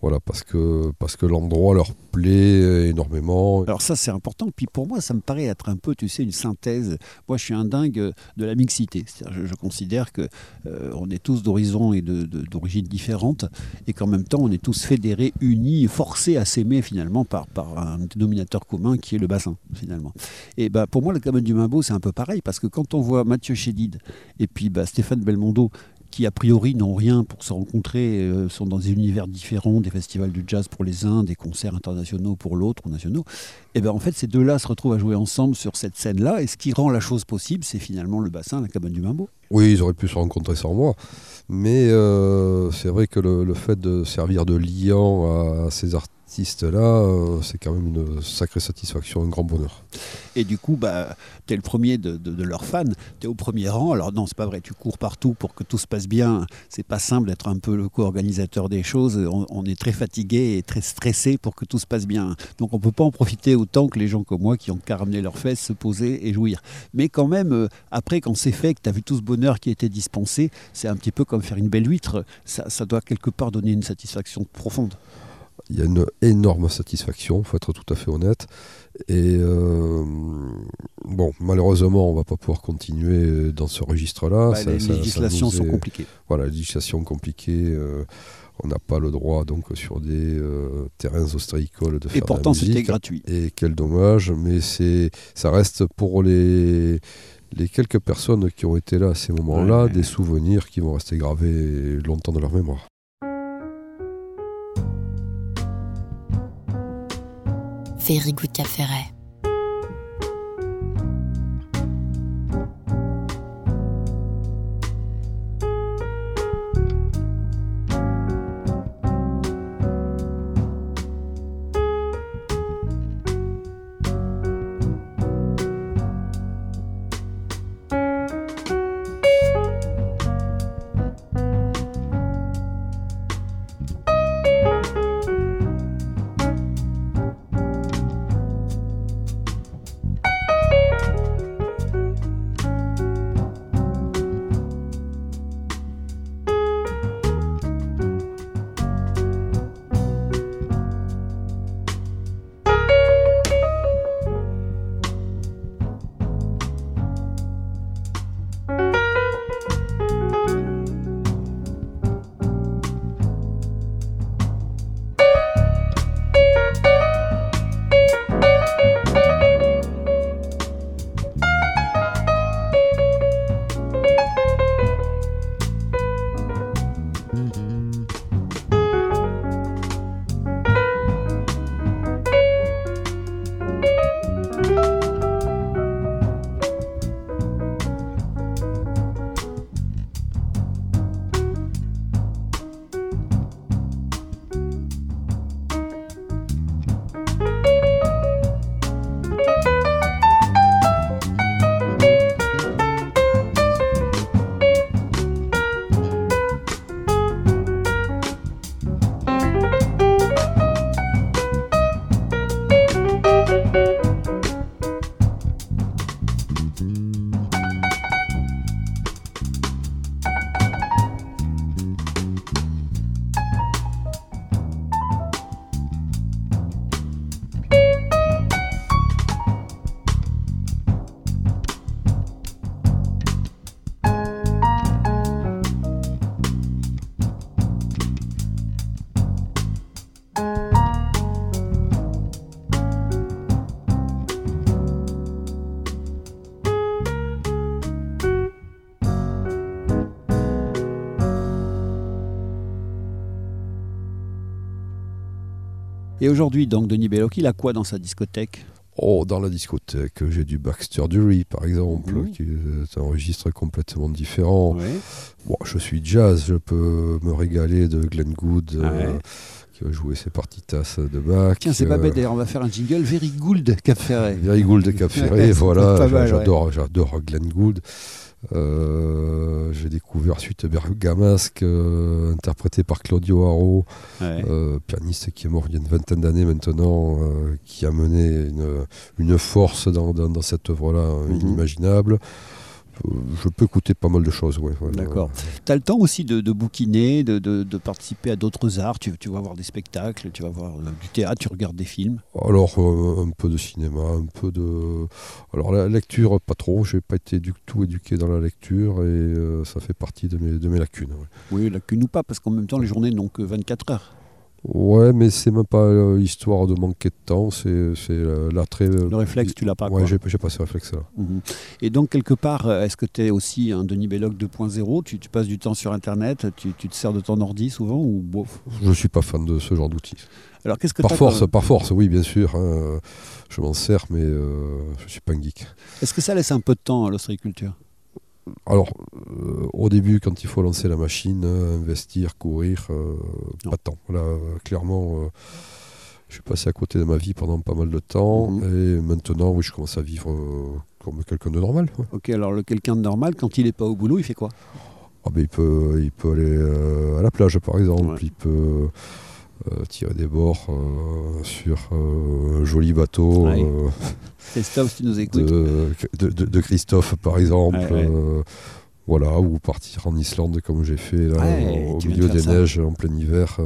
[SPEAKER 2] voilà, parce que, parce que l'endroit leur plaît énormément.
[SPEAKER 1] Alors ça, c'est important. Puis pour moi, ça me paraît être un peu, tu sais, une synthèse. Moi, je suis un dingue de la mixité. Je, considère que euh, on est tous d'horizons et d'origines différentes, et qu'en même temps, on est tous fédérés, unis, forcés à s'aimer finalement par, un dénominateur commun qui est le bassin, finalement. Et bah, pour moi, le cabane du Mimbo, c'est un peu pareil, parce que quand on voit Mathieu Chédid et puis bah, Stéphane Belmondo qui a priori n'ont rien pour se rencontrer, euh, sont dans des univers différents, des festivals de jazz pour les uns, des concerts internationaux pour l'autre ou nationaux. Et bien en fait, ces deux-là se retrouvent à jouer ensemble sur cette scène-là, et ce qui rend la chose possible, c'est finalement le bassin, la cabane du Mimbo.
[SPEAKER 2] Oui, ils auraient pu se rencontrer sans moi, mais euh, c'est vrai que le, fait de servir de liant à ces artistes là euh, c'est quand même une sacrée satisfaction, un grand bonheur.
[SPEAKER 1] Et du coup, bah, tu es le premier de, leurs fans, tu es au premier rang. Alors non, c'est pas vrai, tu cours partout pour que tout se passe bien. C'est pas simple d'être un peu le co-organisateur des choses. On, est très fatigué et très stressé pour que tout se passe bien. Donc on peut pas en profiter autant que les gens comme moi qui ont qu'à ramener leurs fesses, se poser et jouir. Mais quand même, euh, après, quand c'est fait, que tu as vu tout ce bonheur qui été dispensé, c'est un petit peu comme faire une belle huître. ça doit quelque part donner une satisfaction profonde
[SPEAKER 2] il y a une énorme satisfaction, il faut être tout à fait honnête. Et euh, bon, malheureusement, on ne va pas pouvoir continuer dans ce registre-là.
[SPEAKER 1] Bah, les législations sont compliquées.
[SPEAKER 2] Voilà, les législations compliquées. Euh, on n'a pas le droit donc sur des euh, terrains ostréicoles de faire
[SPEAKER 1] Et pourtant, c'était gratuit.
[SPEAKER 2] Et quel dommage, mais c'est, ça reste pour les les quelques personnes qui ont été là à ces moments-là, des souvenirs qui vont rester gravés longtemps dans leur mémoire.
[SPEAKER 6] Very Good.
[SPEAKER 1] Et aujourd'hui, donc, Denis Belloc, il a quoi dans sa discothèque?
[SPEAKER 2] Oh, dans la discothèque, j'ai du Baxter Dury, par exemple,
[SPEAKER 1] Mhm.
[SPEAKER 2] qui est un registre complètement différent. Bon, je suis jazz, je peux me régaler de Glenn Good, euh,
[SPEAKER 1] Ouais.
[SPEAKER 2] qui va jouer ses partitas de Bach.
[SPEAKER 1] Tiens, c'est pas
[SPEAKER 2] euh,
[SPEAKER 1] bête d'ailleurs, on va faire un jingle Very Good Cap Ferret.
[SPEAKER 2] Very Good de Cap
[SPEAKER 1] c'est
[SPEAKER 2] voilà,
[SPEAKER 1] ouais.
[SPEAKER 2] j'adore, j'adore Glenn Good. Euh, j'ai découvert suite Bergamasque, euh, interprété par Claudio Haro,
[SPEAKER 1] Ouais.
[SPEAKER 2] euh, pianiste qui est mort il y a une vingtaine d'années maintenant, qui a mené une, une force dans, dans- dans cette œuvre-là
[SPEAKER 1] Mhm.
[SPEAKER 2] inimaginable. Je peux écouter pas mal de choses. Ouais.
[SPEAKER 1] D'accord. Tu as le temps aussi de, de bouquiner, de, de- de participer à d'autres arts. Tu, tu vas voir des spectacles, tu vas voir euh, du théâtre, tu regardes des films.
[SPEAKER 2] Alors, euh, un peu de cinéma, un peu de. Alors, la lecture, pas trop. J'ai pas été du tout éduqué dans la lecture et euh, ça fait partie de mes, de mes lacunes. ouais.
[SPEAKER 1] Oui, lacune ou pas, parce qu'en même temps, les journées n'ont que 24 heures.
[SPEAKER 2] Ouais, mais c'est même pas euh, histoire de manquer de temps, c'est euh, l'attrait. euh,
[SPEAKER 1] Le réflexe, tu l'as pas.
[SPEAKER 2] Ouais, j'ai pas ce réflexe-là.
[SPEAKER 1] Mhm. Et donc, quelque part, euh, est-ce que tu es aussi un Denis Belloc 2.0 tu, tu passes du temps sur Internet, tu, tu te sers de ton ordi souvent ou bof?
[SPEAKER 2] Je suis pas fan de ce genre d'outils.
[SPEAKER 1] Alors, qu'est-ce que
[SPEAKER 2] Par force,
[SPEAKER 1] comme-
[SPEAKER 2] par force, oui, bien sûr. hein, Je m'en sers, mais euh, je suis pas un geek.
[SPEAKER 1] Est-ce que ça laisse un peu de temps à l'ostréiculture?
[SPEAKER 2] Alors, euh, au début, quand il faut lancer la machine, euh, investir, courir, euh, pas de temps. Là, clairement, euh, je suis passé à côté de ma vie pendant pas mal de temps.
[SPEAKER 1] Mhm.
[SPEAKER 2] Et maintenant, oui, je commence à vivre comme quelqu'un de normal. ouais.
[SPEAKER 1] Ok, alors le quelqu'un de normal, quand il n'est pas au boulot, il fait quoi?
[SPEAKER 2] Ah, ben, il, peut, il peut aller à la plage, par exemple.
[SPEAKER 1] Ouais.
[SPEAKER 2] Il peut euh, tirer des bords euh, sur euh, un joli bateau.
[SPEAKER 1] Ouais. Christophe, tu nous écoutes.
[SPEAKER 2] de, de, de- de Christophe par exemple.
[SPEAKER 1] Ouais, ouais.
[SPEAKER 2] voilà, ou partir en Islande comme j'ai fait là, au
[SPEAKER 1] de
[SPEAKER 2] milieu des neiges en plein hiver,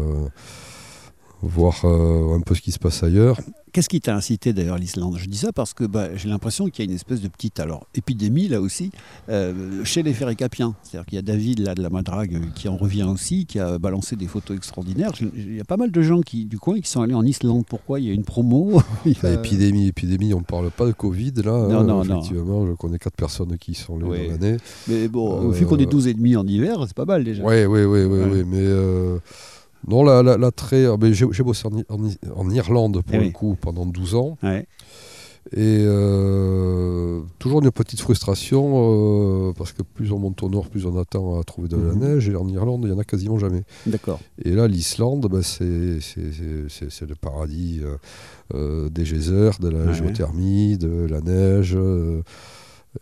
[SPEAKER 2] voir euh, un peu ce qui se passe ailleurs.
[SPEAKER 1] Qu'est-ce qui t'a incité d'ailleurs l'Islande? Je dis ça parce que bah, j'ai l'impression qu'il y a une espèce de petite alors, épidémie là aussi euh, chez les Ferricapiens. C'est-à-dire qu'il y a David là, de la Madrague euh, qui en revient aussi, qui a balancé des photos extraordinaires. Il y a pas mal de gens qui, du coin qui sont allés en Islande. Pourquoi? Il y a une promo? A-
[SPEAKER 2] Épidémie, épidémie, on ne parle pas de Covid là.
[SPEAKER 1] Non,
[SPEAKER 2] hein,
[SPEAKER 1] non, non.
[SPEAKER 2] effectivement, je connais quatre personnes qui sont allées
[SPEAKER 1] Oui.
[SPEAKER 2] dans l'année.
[SPEAKER 1] Mais bon,
[SPEAKER 2] Euh,
[SPEAKER 1] vu qu'on est 12 et demi en hiver, c'est pas mal déjà.
[SPEAKER 2] Oui, oui, oui, oui,
[SPEAKER 1] Ouais.
[SPEAKER 2] oui, mais euh, non, la, la, la très. ah, ben, j'ai bossé en, en Irlande pour
[SPEAKER 1] Eh
[SPEAKER 2] le
[SPEAKER 1] oui.
[SPEAKER 2] coup pendant 12 ans.
[SPEAKER 1] Ouais.
[SPEAKER 2] Et euh, toujours une petite frustration euh, parce que plus on monte au nord, plus on attend à trouver de la
[SPEAKER 1] Mhm.
[SPEAKER 2] neige. Et en Irlande, il n'y en a quasiment jamais.
[SPEAKER 1] D'accord.
[SPEAKER 2] Et là, l'Islande, bah, c'est le paradis euh, des geysers, de la
[SPEAKER 1] Ouais.
[SPEAKER 2] géothermie, de la neige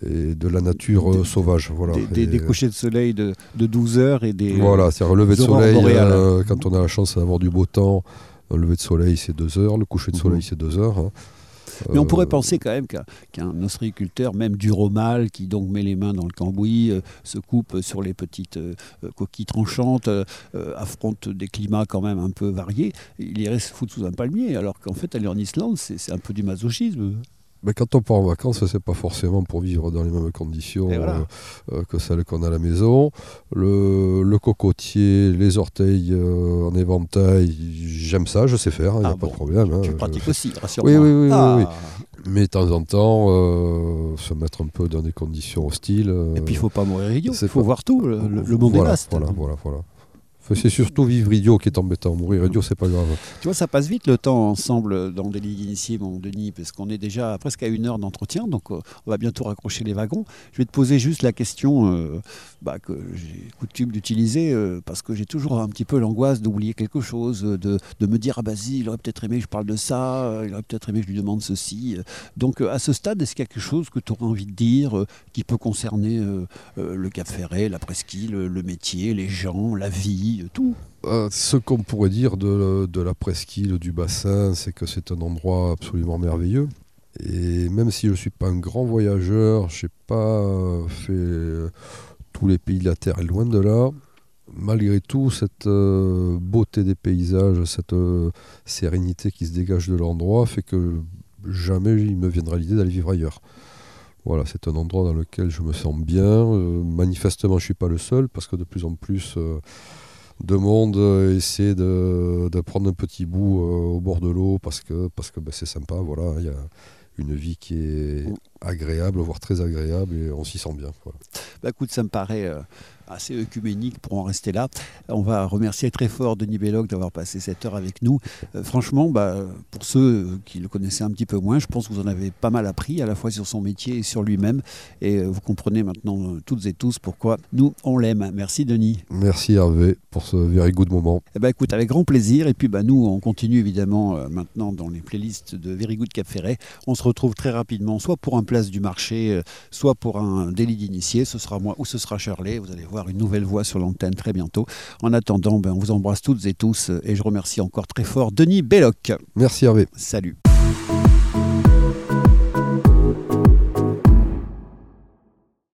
[SPEAKER 2] et de la nature euh,
[SPEAKER 1] Des-
[SPEAKER 2] sauvage. Voilà.
[SPEAKER 1] Des, des- couchers de soleil de, de 12 heures et des.
[SPEAKER 2] voilà, c'est un lever de soleil. euh, quand on a la chance d'avoir du beau temps, un lever de soleil, c'est deux heures. Le coucher de
[SPEAKER 1] Mhm.
[SPEAKER 2] soleil, c'est deux heures. hein.
[SPEAKER 1] Mais on
[SPEAKER 2] Euh,
[SPEAKER 1] pourrait penser quand même qu'un ostréiculteur, même du romal, qui donc met les mains dans le cambouis, euh, se coupe sur les petites euh, euh, coquilles tranchantes, euh, euh, affronte des climats quand même un peu variés, il irait se foutre sous un palmier. Alors qu'en fait, aller en Islande, c'est un peu du masochisme.
[SPEAKER 2] Mais quand on part en vacances, c'est pas forcément pour vivre dans les mêmes conditions
[SPEAKER 1] voilà.
[SPEAKER 2] euh, euh, que celles qu'on a à la maison. Le, le cocotier, les orteils euh, en éventail, j'aime ça, je sais faire, il n'y a
[SPEAKER 1] Ah
[SPEAKER 2] pas de problème. hein,
[SPEAKER 1] tu
[SPEAKER 2] je-
[SPEAKER 1] pratiques
[SPEAKER 2] je-
[SPEAKER 1] aussi, rassure-moi.
[SPEAKER 2] Oui, oui, oui, oui,
[SPEAKER 1] Ah.
[SPEAKER 2] oui. Mais de temps en temps, euh, se mettre un peu dans des conditions hostiles.
[SPEAKER 1] Et puis il faut pas mourir idiot, il faut
[SPEAKER 2] pas-
[SPEAKER 1] voir tout, le, le-.
[SPEAKER 2] Voilà, voilà, voilà. C'est surtout vivre idiot qui est embêtant. Mourir idiot, c'est pas grave.
[SPEAKER 1] Tu vois, ça passe vite le temps ensemble dans des ligues initiées, mon Denis, parce qu'on est déjà presque à une heure d'entretien, donc euh, on va bientôt raccrocher les wagons. Je vais te poser juste la question euh, bah, que j'ai coutume d'utiliser, euh, parce que j'ai toujours un petit peu l'angoisse d'oublier quelque chose, de, de me dire, ah bah si, il aurait peut-être aimé que je parle de ça, il aurait peut-être aimé que je lui demande ceci. Donc à ce stade, est-ce qu'il y a quelque chose que tu aurais envie de dire, qui peut concerner le Cap Ferret, la presqu'île, le métier, les gens, la vie, tout
[SPEAKER 2] Euh, ce qu'on pourrait dire de, la presqu'île du bassin, c'est que c'est un endroit absolument merveilleux. Et même si je ne suis pas un grand voyageur, je n'ai pas euh, fait euh, tous les pays de la Terre, et loin de là, malgré tout, cette beauté des paysages, cette sérénité qui se dégage de l'endroit fait que jamais il me viendra l'idée d'aller vivre ailleurs. Voilà, c'est un endroit dans lequel je me sens bien. Manifestement, je ne suis pas le seul parce que de plus en plus de monde euh, essaie de, de prendre un petit bout euh, au bord de l'eau parce que parce que ben, c'est sympa. Voilà, il y a une vie qui est agréable, voire très agréable, et on s'y sent bien. voilà.
[SPEAKER 1] Bah écoute, ça me paraît euh, assez œcuménique pour en rester là. On va remercier très fort Denis Belloc d'avoir passé cette heure avec nous. Euh, franchement, bah, pour ceux qui le connaissaient un petit peu moins, je pense que vous en avez pas mal appris, à la fois sur son métier et sur lui-même. Et euh, vous comprenez maintenant euh, toutes et tous pourquoi nous, on l'aime. Merci Denis.
[SPEAKER 2] Merci Hervé pour ce very good moment.
[SPEAKER 1] Eh ben, écoute, avec grand plaisir. Et puis bah, nous, on continue évidemment maintenant dans les playlists de Very Good Cap Ferret. On se retrouve très rapidement, soit pour un place du marché, soit pour un délit d'initié. Ce sera moi ou ce sera Shirley. Vous allez voir une nouvelle voix sur l'antenne très bientôt. En attendant, ben, on vous embrasse toutes et tous et je remercie encore très fort Denis Belloc.
[SPEAKER 2] Merci Hervé.
[SPEAKER 1] Salut.